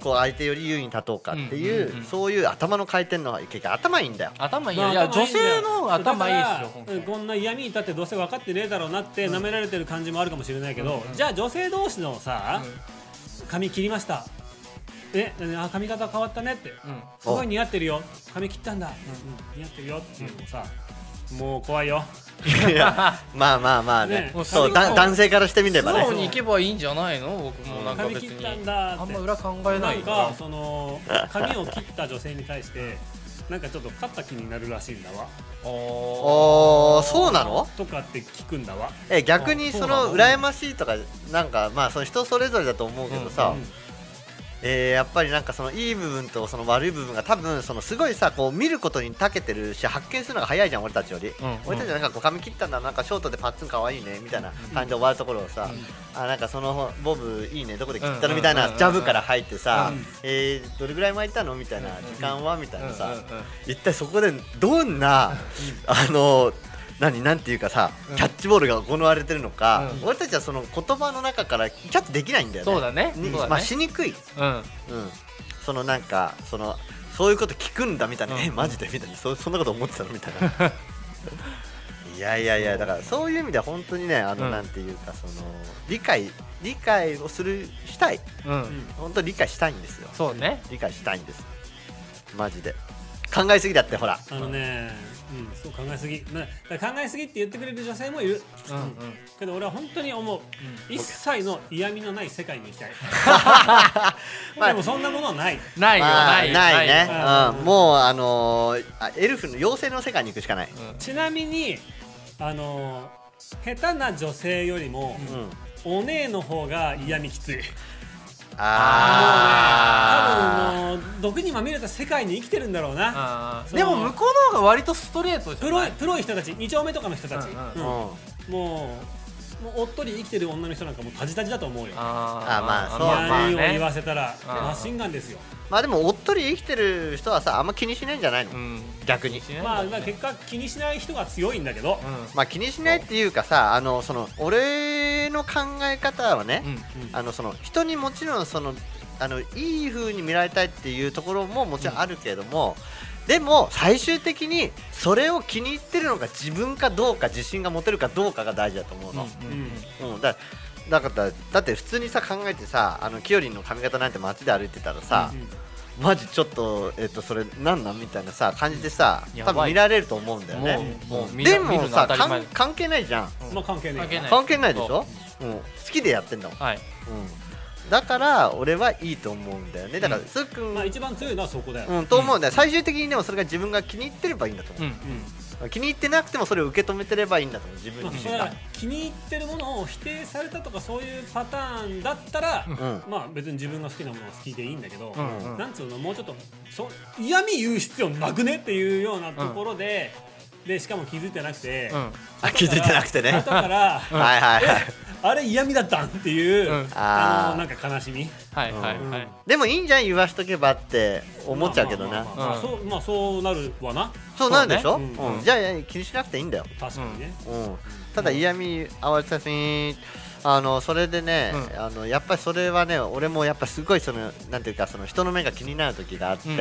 こう相手より優位に立とうかっていう,、うんうんうんそういう頭の回転の結局頭いいんだよ。頭いいまあよいや女頭いいんだよ。性の頭いいですよこんな嫌味に立ってどうせ分かってねえだろうなって舐められてる感じもあるかもしれないけど、うん。じゃあ女性同士のさ、髪切りました。えあ髪型変わったねって。うん。うんすごい似合ってるよ。髪切ったんだ、うんうん。似合ってるよ。っていうのをさもう怖いよ。いやまあまあまあね。ねそうだ男性からしてみればね。素直に行けばいいんじゃないの？僕もなんか別に。髪切ったんだって。あんま裏考えなないんからかその髪を切った女性に対してなんかちょっと勝った気になるらしいんだわ。おーそうなの？とかって聞くんだわ。え逆にそのの？羨ましいとかなんかまあその人それぞれだと思うけどさ、うんえーやっぱりなんかそのいい部分とその悪い部分が多分そのすごいさこう見ることに長けてるし発見するのが早いじゃん俺たちより、ん。俺たちはなんかこう髪切ったんだなんかショートでパッツンかわいいねみたいな感じで終わるところをさ、あなんかそのボブいいねどこで切ったのみたいなジャブから入ってさ、うん。えーどれぐらい巻いたのみたいな時間はみたいなさ、うん。うん。うん。一体そこでどんな、あの何なんていうかさ、キャッチボールが行われてるのか、うん俺たちはその言葉の中からキャッチできないんだよね。そうだねねまあしにくい。うんうん。そのなんかそのそういうこと聞くんだみたいな、うんえマジでみたいなそそんなこと思ってたのみたいな。いやいやいやだからそういう意味では本当にねあの、うんなんていうかその理解理解をするしたいうん本当に理解したいんですよ。そうね理解したいんです。マジで考えすぎだってほら。あのね、うん、そう考えすぎ、まあ考えすぎって言ってくれる女性もいる、うんうん。けど俺は本当に思う、一切の嫌味のない世界に行きたい。でもそんなものはない。ないよまあないよ。ないね。ようん、もうあのーあエルフの妖精の世界に行くしかない、うん。ちなみにあの下手な女性よりも、うん、お姉の方が嫌味きついあ多分もう毒にまみれた世界に生きてるんだろうな。でも向こうの方が割とストレートじゃプロないプロい人たち2丁目とかの人たち、うん。もうもうおっとり生きてる女の人なんかもうタジタジだと思うよ。ああまあそう嫌まあね。言わせたらうんマシンガンですよ。まあでもおっとり生きてる人はさあんま気にしないんじゃないの、うん。逆に。しないんまあ、だね。まあ結果気にしない人が強いんだけど、うまあ気にしないっていうかさあのその俺の考え方はね、ん。うん。あのその人にもちろんそのあのいい風に見られたいっていうところももちろんあるけれども、でも最終的にそれを気に入ってるのが自分かどうか自信が持てるかどうかが大事だと思うの。うんうん、だだからだって普通にさ考えてさあのきよりんの髪型なんて街で歩いてたらさ、マジちょっとえっとそれなんなんみたいなさ感じでさ多分見られると思うんだよね。もうもう見るでもさ関係ないじゃん。関係ない。関係ない。関係ないでしょ、うん、好きでやってんだもん、はい。うん、だから俺はいいと思うんだよね。だからうんすっくん、まあ一番強いのはそこだよ、うん、と思うんだよ。最終的にでもそれが自分が気に入ってればいいんだと思う。んう、気に入ってなくてもそれを受け止めてればいいんだと思う自分まあ、自身が。気に入ってるものを否定されたとかそういうパターンだったら、うん。まあ別に自分が好きなものが好きでいいんだけど、うんうん。なんつうのもうちょっとそ嫌味言う必要なくねっていうようなところで、でしかも気づいてなくて、うん。あ気づいてなくてね。後から、はいはいはいあれ嫌味だったんっていう、うん。あのなんか悲しみ。はいはいうん。はいでもいいんじゃん言わしとけばって思っちゃうけどな。そうまあそうなるわな。そうなんでしょ、ね。うん。うん。じゃあ気にしなくていいんだよ、確かにね、うん、ただ嫌味合わせさせにあのそれでね、うん。あのやっぱりそれはね俺もやっぱすごいそのなんていうかその人の目が気になる時があって、うんうん。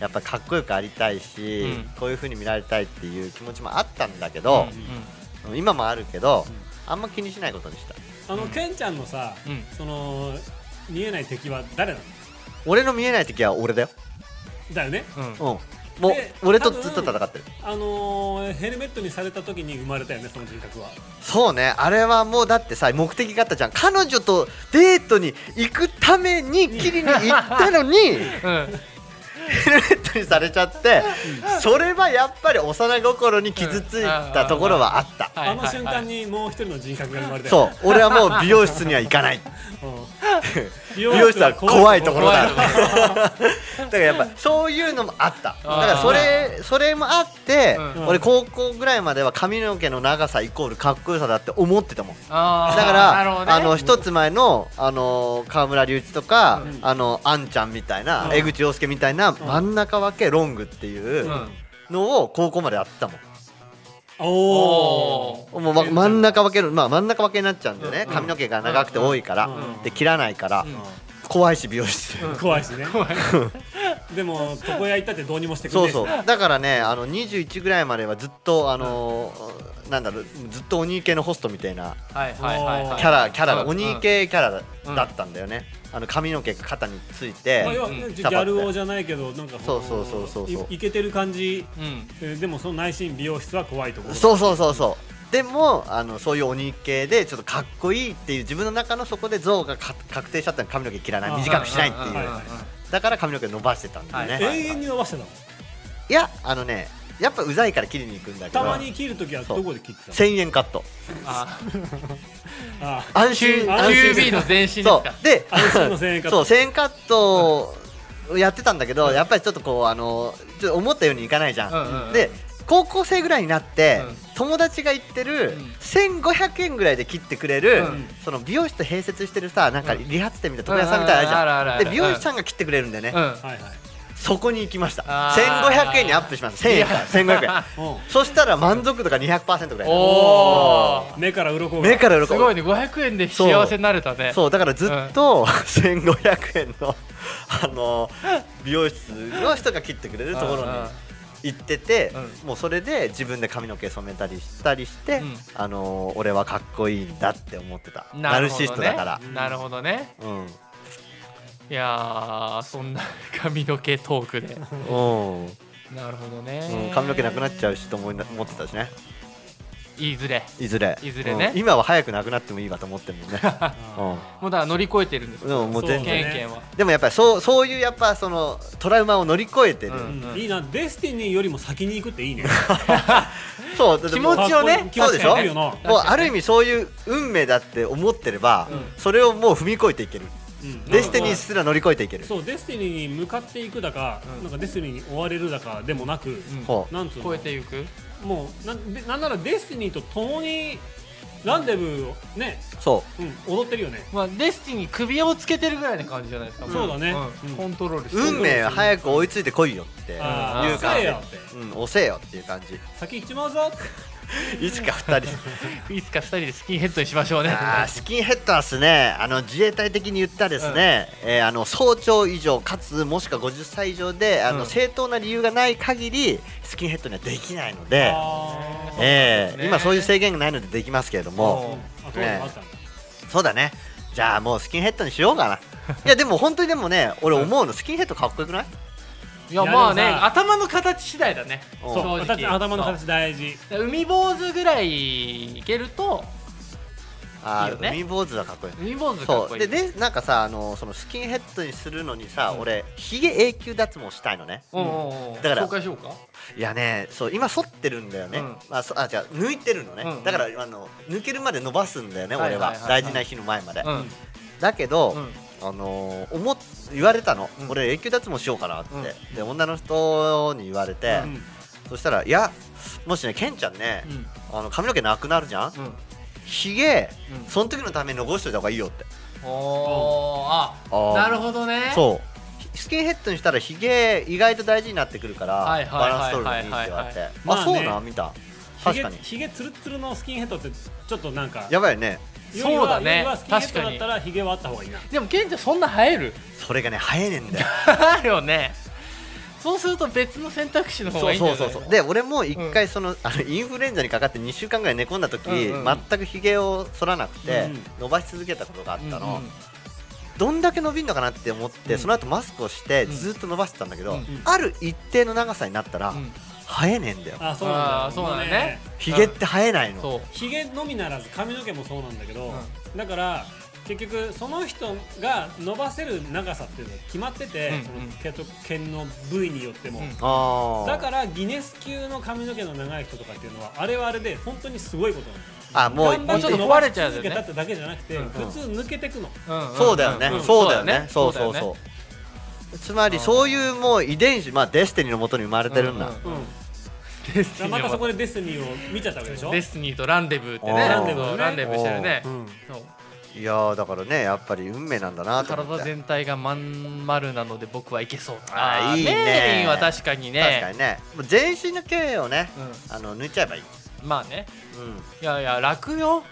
やっぱかっこよくありたいし、うん。こういう風に見られたいっていう気持ちもあったんだけどう、今もあるけど、あんま気にしないことにした。あのケンちゃんのさ、うん。その見えない敵は誰なの？俺の見えない時は俺だよ、だよね？んうん。うん、もうで俺とずっと戦ってる。あのーヘルメットにされた時に生まれたよねその人格は。そうね。あれはもうだってさ目的があったじゃん。彼女とデートに行くために切りに行ったのに。うんヘルメットにされちゃってそれはやっぱり幼心に傷ついたところはあった。はいあの瞬間にもう一人の人格が生まれたよそう。俺はもう美容室には行かない。うん美美容室は怖いところだ。だからやっぱそういうのもあった。だからそれそれもあって、うん。俺高校ぐらいまでは髪の毛の長さイコールかっこよさだって思ってたもん。だから、あの一つ前の、あの川村隆一とか、うん。あのあんちゃんみたいな、うん。江口洋介みたいな真ん中分けロングっていううん。のを高校までやってたもん。おおおもうま真ん中分ける、まあ真ん中分けになっちゃうんだよね。うん。髪の毛が長くて多いから、うん。で切らないから、うん。怖いし美容室。怖いしね。でも床屋行ったってどうにもしてくれそうそう。だからねあの21ぐらいまではずっとあのーなんだろうずっと鬼系のホストみたいなはいはいはいはい。キャラキャラうん。鬼系キャラだったんだよねあの髪の毛が肩についてまあ、ギャル王じゃないけどなんかそうそうそうそうそう。いいけてる感じ。うん。えーでもその内心美容室は怖いところ。そうそうそうそう。でもあのそういう鬼系でちょっとかっこいいっていう自分の中のそこで像がか確定しちゃったの髪の毛切らない。短くしないっていう。だから髪の毛伸ばしてたん。だよね、はい永遠に伸ばしてたのいやあのねやっぱうざいから切りに行くんだけど。たまに切るときはどこで切ってたの？1000円カット。あ。あ。安心安心。QB の前身そか？う。で安心の1000円カット。そう1000円カットをやってたんだけどやっぱりちょっとこうあのちょっと思ったようにいかないじゃん、うんうんうん。で高校生ぐらいになって、うん。友達が言ってる、ん。1500円ぐらいで切ってくれる、うん。その美容室と併設してるさなんかうん。理髪店みたいな床屋さんみたいなああるじゃん。で美容師さんが切ってくれるんだよね、うん。はいはいそこに行きました。あー。1500円にアップしました。1000円から。1500円。うん。そしたら満足度が200%ぐらい。おお 目から鱗が。目から鱗すごいね。500円で幸せになれたね。そう。だからずっと、1500円のあの美容室の人が切ってくれるところに行ってて、うもうそれで自分で髪の毛染めたりしたりして、うん。あの俺はかっこいいんだって思ってた。ナルシスなるほどね。トだから、なるほどね。うんいやーそんな髪の毛トークで。うん。なるほどうんね髪の毛なくなっちゃうしと思いな思ってたしね。いずれ。いずれ。いずれね。うん。今は早くなくなってもいいわと思ってるもんね、もうだから乗り越えてるんですうん、もう全然。ねでもやっぱりそうそういうやっぱそのトラウマを乗り越えてる、うん。うんいいなデスティニーよりも先に行くっていいね。そう気もう持ちをね。そうでしょ？もうある意味そういう運命だって思ってれば、うん。それをもう踏み越えていける、うんデスティニーすら乗り越えていける。そうデスティニーに向かっていくだか、うん。なんかデスティニーに追われるだかでもなく、なんつうの？超えていく？もうななんならデスティニーと共にランデブーをね、そう。ん、踊ってるよね。まあデスティニーに首輪をつけてるぐらいの感じじゃないですか。そうだね。ん。うん。コントロールして。う運命早く追いついてこいよっていうああ感じ。遅えよってうん、押せよ。っていう感じ。先行っちまうぞいつか二人。いつか二人でスキンヘッドにしましょうね。スキンヘッドはですねあの自衛隊的に言ったらですね、えーあの総長以上かつもしくは50歳以上であの、うん。正当な理由がない限りスキンヘッドにはできないので、えー今そういう制限がないのでできますけれども、あそういうのがあったんだそうだね。じゃあもうスキンヘッドにしようかな。いやでも本当にでもね俺思うのスキンヘッドかっこよくない？いやいやまあね頭の形次第だね。うんそう正直頭の形大事。海坊主ぐらいいけるとあーいいよね。海坊主はかっこいい。海坊主かっこいいででなんかさあのそのスキンヘッドにするのにさ、うん。俺ひげ永久脱毛したいのね。うんうんうん。だから紹介しようか？いやねそう今剃ってるんだよね、うん。まあ、そあじゃ抜いてるのね、うんうん。だからあの抜けるまで伸ばすんだよね、俺は,、はいはいはい。は。い大事な日の前まで、うん。だけど、うんあのー思っ言われたの、うん。俺永久脱毛しようかなって、うん。で女の人に言われて、うん。そしたら「いやもしねケンちゃんね、うん。あの髪の毛なくなるじゃん、うん。ひげうん。その時のために残しといた方がいいよ」って。おー。ああー。なるほどね。そう。スキンヘッドにしたらひげ意外と大事になってくるから、はいはいバランス取るのにいいって言われて、まあね。あそうなん見た。ひ確かに。げひげつるつるのスキンヘッドってちょっとなんか。やばいよねそうだね。よりはスキンヘッドだったらひげはあった方がいいな。でもケンちゃんそんな生える？それがね生えねえんだよ。あるよね。そうすると別の選択肢の方そがいういんじゃない？そうそうそうで俺も一回その,、あのインフルエンザにかかって2週間ぐらい寝込んだ時、うんうん。全くひげを剃らなくて、うん伸ばし続けたことがあったの、うんうんどんだけ伸びるのかなって思って、うんその後マスクをしてうんずっと伸ばしてたんだけど、うんある一定の長さになったら、うん生えねえんだよ。あそうなんだ。あーそうなんだね。ひげって生えないの、そう。ひげのみならず髪の毛もそうなんだけど、うだから結局その人が伸ばせる長さっていうのが決まってて、うんその毛と毛の部位によっても、うん。あー。だからギネス級の髪の毛の長い人とかっていうのはあれはあれで本当にすごいことなのあもうもうちょっと伸ばし壊れちゃうよね。続けたってだけじゃなくて、うん。普通抜けてくの、うんそうだよね、ん。そうだよね。そうそうだよねそうつまりそういうもう遺伝子まあデスティニーのもとに生まれてるんだ、うんうんデスティニーまたそこででデスティニーを見ちゃったわけでしょ？デスティニーとランデブーってね。ランデブーランデブーしてるね。いやーだからねやっぱり運命なんだなと思って。体全体がまん丸なので僕はいけそう。あーいいね。メインは確かに確かねにね。もう全身の毛をねうあの抜いちゃえばいい、んまあね。うん、いやいや楽よ。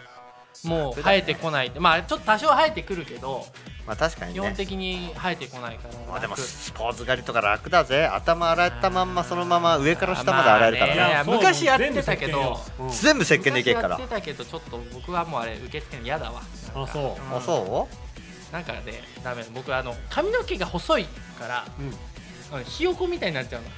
もう生えてこない。まあちょっと多少生えてくるけどまあ確かにね。基本的に生えてこないからまあでも楽。スポーツ狩りとか楽だぜ。頭洗ったまんまそのまま上から下まで洗えるからねまあね昔やってたけど全部石鹸でいけるから。昔やってたけどちょっと僕はもうあれ受け付けるの嫌だわ。あそう。あそなんかねダメ。僕あの髪の毛が細いからうん。あのひよこみたいになっちゃうの。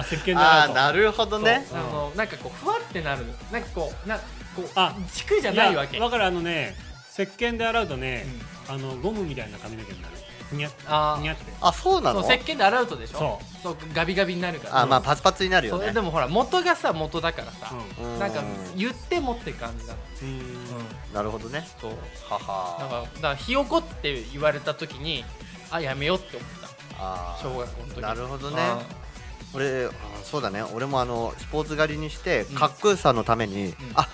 あ石鹸でうあ洗うと。あなるほどね。あのなんかこうふわってなるの。なんかこうなこうあ軸じゃないわけ。いやわかる。あのね石鹸で洗うとね、あのゴムみたいな髪の毛になる。ふにゃあふにゃって。あそうなの？そう石鹸で洗うとでしょ？そう。そうガビガビになるから。あまあパツパツになるよね。それでもほら元がさ元だからさ、うん。うんなんか言ってもって感じだうん。なるほどね。そう。はだからはだからひよこって言われた時にあやめようって思った。あ小学校の時。なるほどね。あ俺あそうだね。俺もあのスポーツ狩りにしてうん。かっこよさのために、ん。あ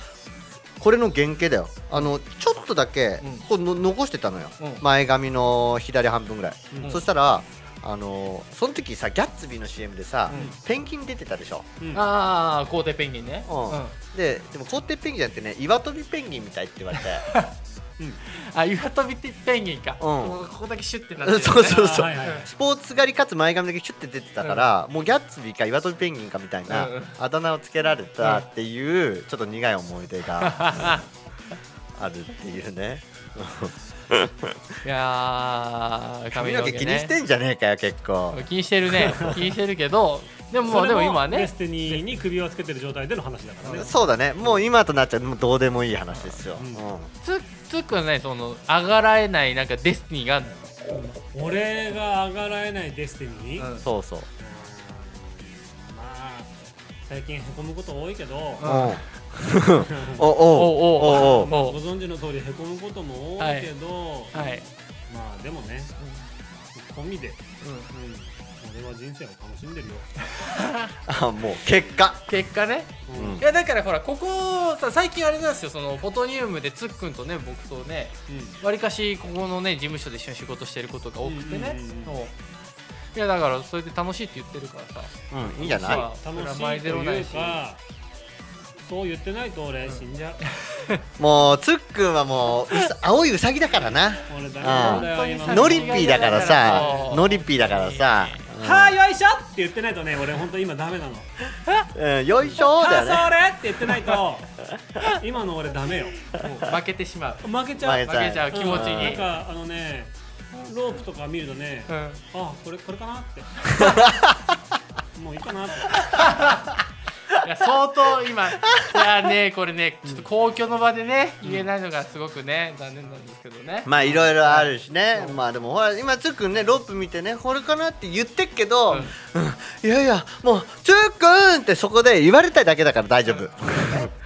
これの原型だよ。あのちょっとだけうん。こうの残してたのよ、うん。前髪の左半分ぐらい、うん。そしたらあのその時さギャッツビーの CM でさ、うん。ペンギン出てたでしょ、うん。あーコーテペンギンね。うん。うん。ででもコーテペンギンじゃなくてね岩飛びペンギンみたいって言われて あ岩飛びペンギンか、ん。こここだけシュッてなってる、ね、そうそうそう。あはいはい。スポーツ狩りかつ前髪だけシュッて出てたから、もうギャッツビーか岩飛びペンギンかみたいなあだ名をつけられたっていうちょっと苦い思い出が あるっていうね。いやー髪の毛気にしてんじゃねえかよ結構。気にしてるね。気にしてるけど でもまあでも今はね。デスティニーに首をつけてる状態での話だからね。そうだね。もう今となっちゃう。もうどうでもいい話ですよ、うん。うん。つつっくんはねその上がらえないなんかデスティニーがある俺が上がらえないデスティニー、うん。そうそう。まあ最近へこむこと多いけど、うん。おう。おおうおおおご存知の通りへこむことも多いけど、はい、まあでもね込みで、うん、俺は人生を楽しんでるよ、あもう結果。結果ね。うん。うんいやだからほらここさ最近あれなんですよ。そのフォトニウムでつっくんとね僕とねわりかしここのね事務所で一緒に仕事してることが多くてね、うんういやだからそれで楽しいって言ってるからさ。うんいいんじゃない？まあ楽しいというゼロないし。かそう言ってないと俺死んじゃう、もうつっくんはもう青いうさぎだからな。俺だよ本当にさ今ノリピーだからさ。ノリピーだからさはあよいしょって言ってないとね俺本当今ダメなのうんよいしょだよね。はあそれって言ってないと 今の俺ダメよ。負けてしまう。負けちゃう。負け負けちゃう気持ちうん。なんに、かあのねロープとか見るとね、うん。あこれこれかなって。もういいかなっていや相当今いやねこれねちょっと公共の場でね言えないのがすごくね残念なんですけどね。まあいろいろあるしね。まあでもほら今つっくんねロープ見てねこれかなって言ってっけど、うん。うん。いやいやもうつっくんってそこで言われたいだけだから大丈夫、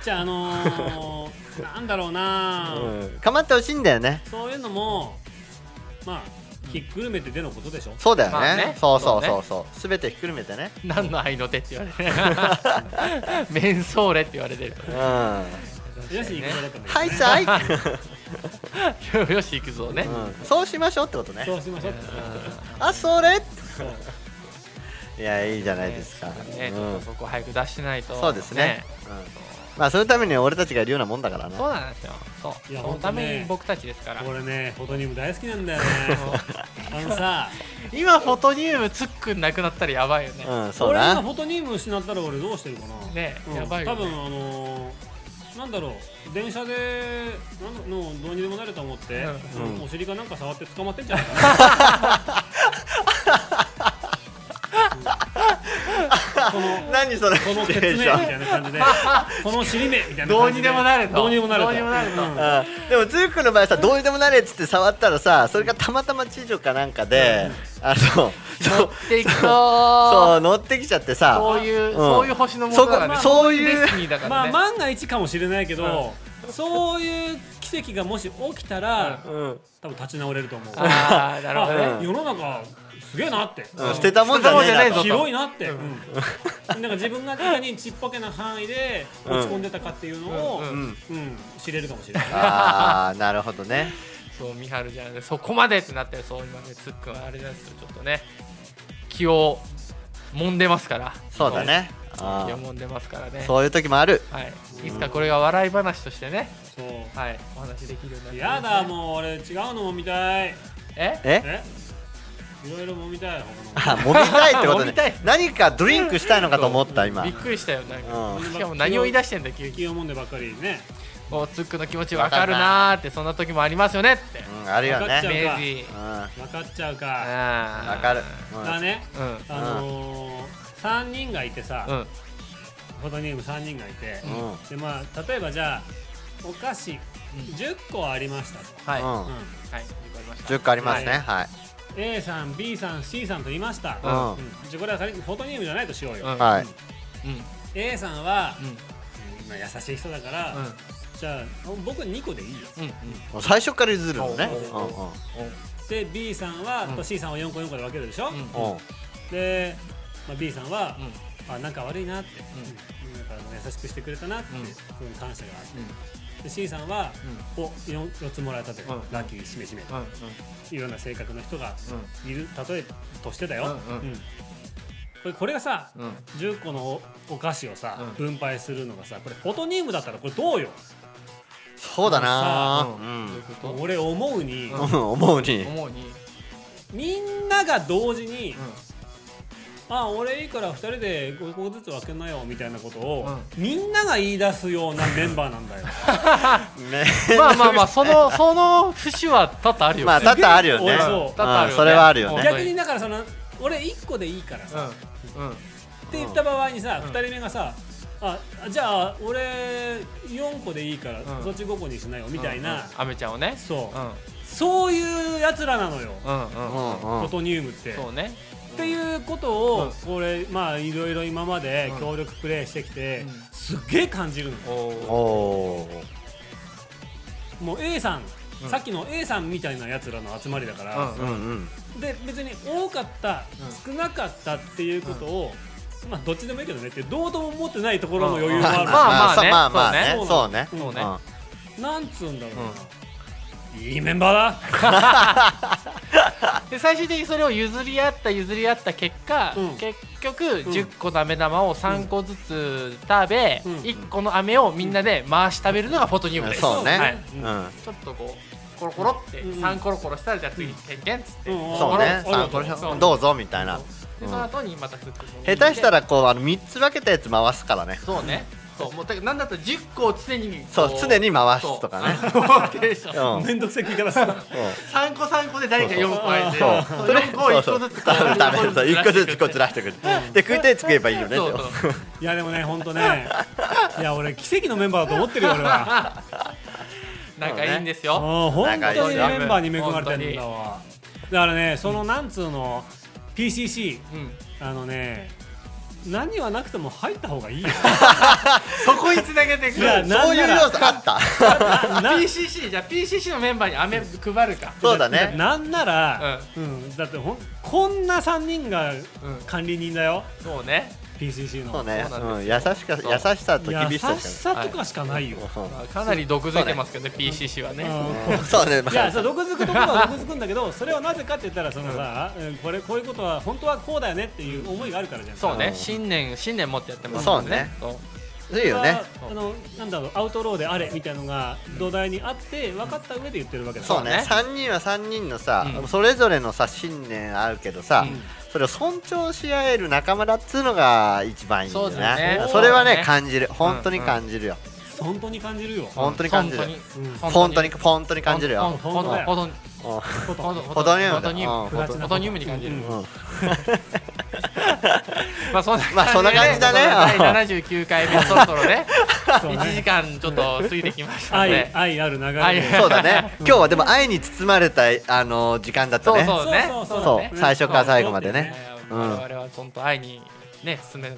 じゃああのー、なんだろうな、うん、かまってほしいんだよね。そういうのもまあひっくるめてでのことでしょ？そうだよね,、まあね。そうそうそそう。うそうすべてひっくるめてね。何の愛の手って言われてる。メンソーレって言われてるうん。はよし行くぞだったんだけどいさい、よし行くぞね、うん、そうしましょうってことね。そうしましょうってあそれ？いやいいじゃないですか、ね、ちうん。ょっとそこ早く出してないと。そうですね。うん、まあそのために俺たちがいるようなもんだからね。そうなんですよ。そう。いやそのために僕たちですから。俺ねフォトニウム大好きなんだよね。あのさ。今フォトニウムつっくんなくなったらやばいよね、うんそう俺今なフォトニウム失ったら俺どうしてるかな。ねうん。やばいよね。多分あのーなんだろう電車でなんのどうにでもなると思って、うん。お尻かなんか触って捕まってんじゃないかな、何それ？このシチ鉄目みたいな感じで この尻目みたいな感じでどうにでもなれと。どうにでもなれでもなれと。うん。うんでもつーくんの場合さどうにでもなれっつって触ったらさそれがたまたま地女かなんかで、あのそう乗っていくとそう乗ってきちゃってさ。そういう、ん。そういう星のものだからね。そういうまあ万が一かもしれないけど、そういう奇跡がもし起きたら、うん。多分立ち直れると思う。ああなるほど世の中すげえなって、うん。捨てたもんじゃねえぞ広いなって、うん。なんか自分がいかにちっぽけな範囲で落ち込んでたかっていうのを、うん。うんうん知れるかもしれない。ああなるほどね。そう見張るじゃん。そこまでってなってそう今ねつっくんはあれですよ。ちょっとね気を揉んでますから。そうだね。気あを揉んでますからね。ーそういう時もある。はい、いつかこれが笑い話としてね。そう。はい。お話できるようになってやだもう俺違うのも見たい。え？え？え？いろいろもみたいあ揉みたいってこと 揉みたい。ね何かドリンクしたいのかと思った今。びっくりしたよなんか。うん。しかも何を言い出してんだ急に気をもんでばっかりね。こうツックの気持ちわかるなーってそんな時もありますよねって。うんあるよね。わかっちゃう明治うん。分かっちゃうか。あわかる。うん。だね。うん。あのー、3人がいてさ、うん。フォトニウム3人がいて、うん。でまあ例えばじゃあお菓子10個ありましたと、はい、うん。うはい。わかりました。10個ありますね。はい。ん、A さん B さん C さんと言いました、うん。うんじゃあこれは仮にフォトニウムじゃないとしようよ、うん。はい。うん。A さんは、うん。優しい人だから、うん。じゃあ僕2個でいいよ。うん。うん。もう最初から譲るのね。で B さんは、うん。と C さんは4個4個で分けるでしょ、うん。で、まあ、B さんは、うん。あなんか悪いなって、ん。うん。なんか優しくしてくれたなって、うん。そういう感謝があってで C さんは、お 4, 4つもらえたと、うん。ラッキーしめしめうんうん。いうような性格の人がうん。いる例えとしてだよ、うんうん。これこれがさうん。10個のおお菓子をさ、うん。分配するのがさこれフォトニウムだったらこれどうよ？そうだな。ううん。俺思うに、うん。うん思うに。思うに。みんなが同時に、うあ俺いいから2人で5個ずつ分けなよみたいなことを、うみんなが言い出すようなメンバーなんだよ。まあまあまあそのその節は多々あるよまあ多々あるよね。俺そう多々あるよね。うんそれはあるよね。逆にだからその俺1個でいいからさ、うん。うん。って言った場合にさ、うん。2人目がさあじゃあ俺4個でいいから、うん。そっち5個にしなよみたいな、うん。うんアメちゃんをね。そう、うん。そういうやつらなのよ、うんうんうん。フうん。ォトニウムって。そうねっていうことを、うん。これまあいろいろ今までうん。協力プレイしてきて、うん。すっげえ感じるの。もう A さん、うん。さっきの A さんみたいなやつらの集まりだから、で別に多かった、うん。少なかったっていうことを、まあどっちでもいいけどねってどうとも思ってないところの余裕もある、まあまあね。まあまあね。そうね。そうね。うん。なんつうんだろうな、いいメンバーだ。で最終的にそれを譲り合った譲り合った結果、うん。結局10個の飴玉を3個ずつ食べ、うん。1個の飴をみんなで回し食べるのがフォトニウムです、そうね。はい、うん。ちょっとこうコロコロってうん。3コロコロしたらじゃあ次ケンケンっつって、うん。そうね。あさあこれそう。どうぞみたいな。でその後にまた下手したらこうあの3つ分けたやつ回すからね。そうねそうもうだからなんだったら10個を常にこそう常に回すとかね。そうローテーションうんめんどくせえ食い方する3個3個で誰か4個あえてそうその4個を1個ずつこう食べるそう1個ずつこうずらしてくるで食いたいやつ食えばいいよねいやでもねほんとねいや俺奇跡のメンバーだと思ってるよ俺は仲いいんですあよ、ー本当にメンバーに恵まれてるんだわだからねそのなんつうの PCC うんあのね何はなくても入った方がいいよ。そこにつなげていくいやなそういう要素あった。な PCC じゃあ PCC のメンバーに飴配るか。そうだね。なんなら、うん。だってほんこんな3人がうん。管理人だよ。そうね PCC の。そうね。そうなんうんですよ。優しか優しさと厳優しさししかさとかしかないよ、ない。かなり毒づいてますけどね PCC はね。うん。うん。そうね。まいやあそう毒づくところは毒づくんだけどそれはなぜかって言ったらそのさ、うんこれこういうことは本当はこうだよねっていう思いがあるからじゃん。そうね。うん。信念信念持ってやってますそうね。そういいよね。それはあのなんだろうアウトローであれみたいのが土台にあって分かった上で言ってるわけだそうね。そうね。3人は3人のさうん。それぞれのさ信念あるけどさうん。それを尊重し合える仲間だっつうのが一番いいよそうだよね。ねそれはそうだね。ね感じる。本当に感じるよ本当に感じるよ。本当に感じる。本当に。本当に。感じるよ。本当に。本当に。うん。こと本当フォトニウムだフォトニウムうん。プラチナフォトニウムに感じるうんうん。まあそんなまあそんな感じだね。第79回目そろそろね。そうね。1時間ちょっと過ぎてきましたの愛で。愛ある流れそうだね。今日はでも愛に包まれたあの時間だったね。そうそうねそうそうそう。ね最初から最後までね。我々は本当愛にね進める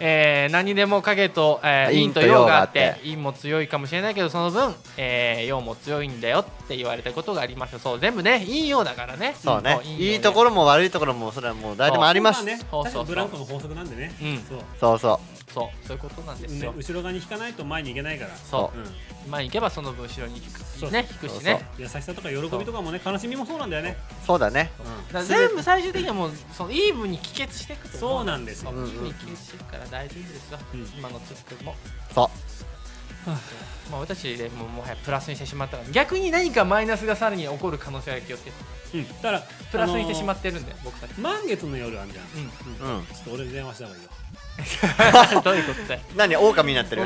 えー何にでも影と、えー、陰陰と陽があって。て陰も強いかもしれないけどその分、えー、陽も強いんだよって言われたことがありましたそう全部ね陰陽だからね。そうね。陰陽いいところも悪いところもそれはもう誰でもあります。そうそうそう。確かにブランコの法則なんでね。うん。そう。そうそうそうそういうことなんですよ、ね後ろ側に引かないと前に行けないから。そう。うん。前に行けばその分後ろに引く。そうね引くしね。優しさとか喜びとかもね悲しみもそうなんだよね。そうだね。うん。全部最終的にはもうそのイーブンに帰結していくと。思そうなんですよ。そうイーブンに帰結していくから大丈夫ですよ、うん。今のツッコミも。そまあ、私でももはやプラスにしてしまったから逆に何かマイナスがさらに起こる可能性が気をつけて。うん。だからプラスにしてしまっってるんで、僕たち、て満月の夜あんじゃん、うん、うん。ちょっと俺に電話した方がいいよ どういうことだよ何？狼になってる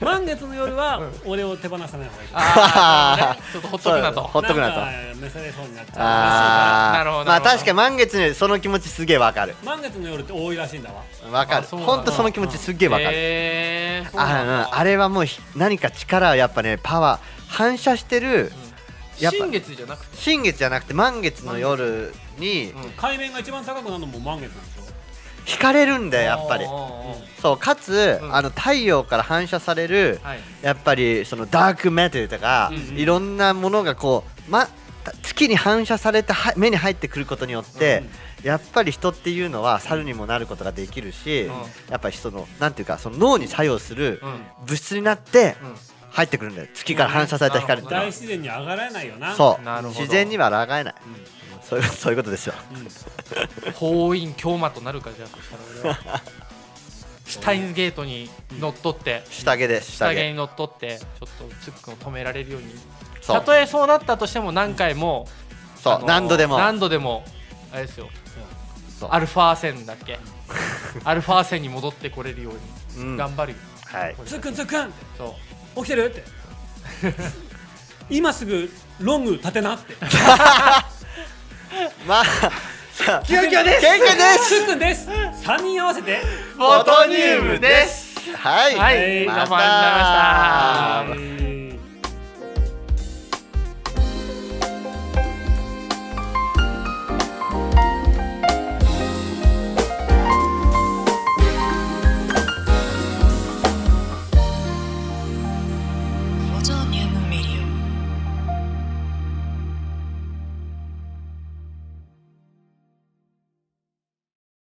満月の夜は俺を手放さない方がいい。あー、なるほどね。ちょっとほっとくなと。ほっとくなと。召されそうになっちゃうあー。なるほどまあ確かに満月にその気持ちすげえわかる。満月の夜って多いらしいんだわ。わかる。あそうなんだ。ほんとその気持ちすげえわかる。あうんあれはもうひ何か力やっぱねパワー反射してる新月じゃなくて、新月じゃなくて満月の夜にうん。海面が一番高くなるのも満月なんでしょ？惹かれるんだよやっぱり。そうかつ、うん。あの太陽から反射されるーはい。やっぱりそのダークメタルとか、うんうん。いろんなものがこう、ま、月に反射されては目に入ってくることによって、やっぱり人っていうのは猿にもなることができるし、うん。やっぱりそのなんていうかその脳に作用するうん。物質になってうん。入ってくるんだよ。月から反射された光ってのは。大自然に上がらないよな。そう。自然には抗えないそういう そういうことですよ。うん。法院京魔となるかじゃあ。そしたら俺はシュタインズゲートにのっとって。下着で下着。下着にのっとってちょっとツックンを止められるように。そう。たとえそうなったとしても何回もそう。あの何度でも。何度でもあれですよ。そう。アルファ線だっけ？アルファ線に戻ってこれるよううん。に頑張るよ、はい。つっくんつっくんそう。起きてるって。今すぐロング立てなってまあさあキュンキュンです。キュンキュンです。つっくんです3人合わせてフォトニウムです。はい、はい。まりがとうございました。はい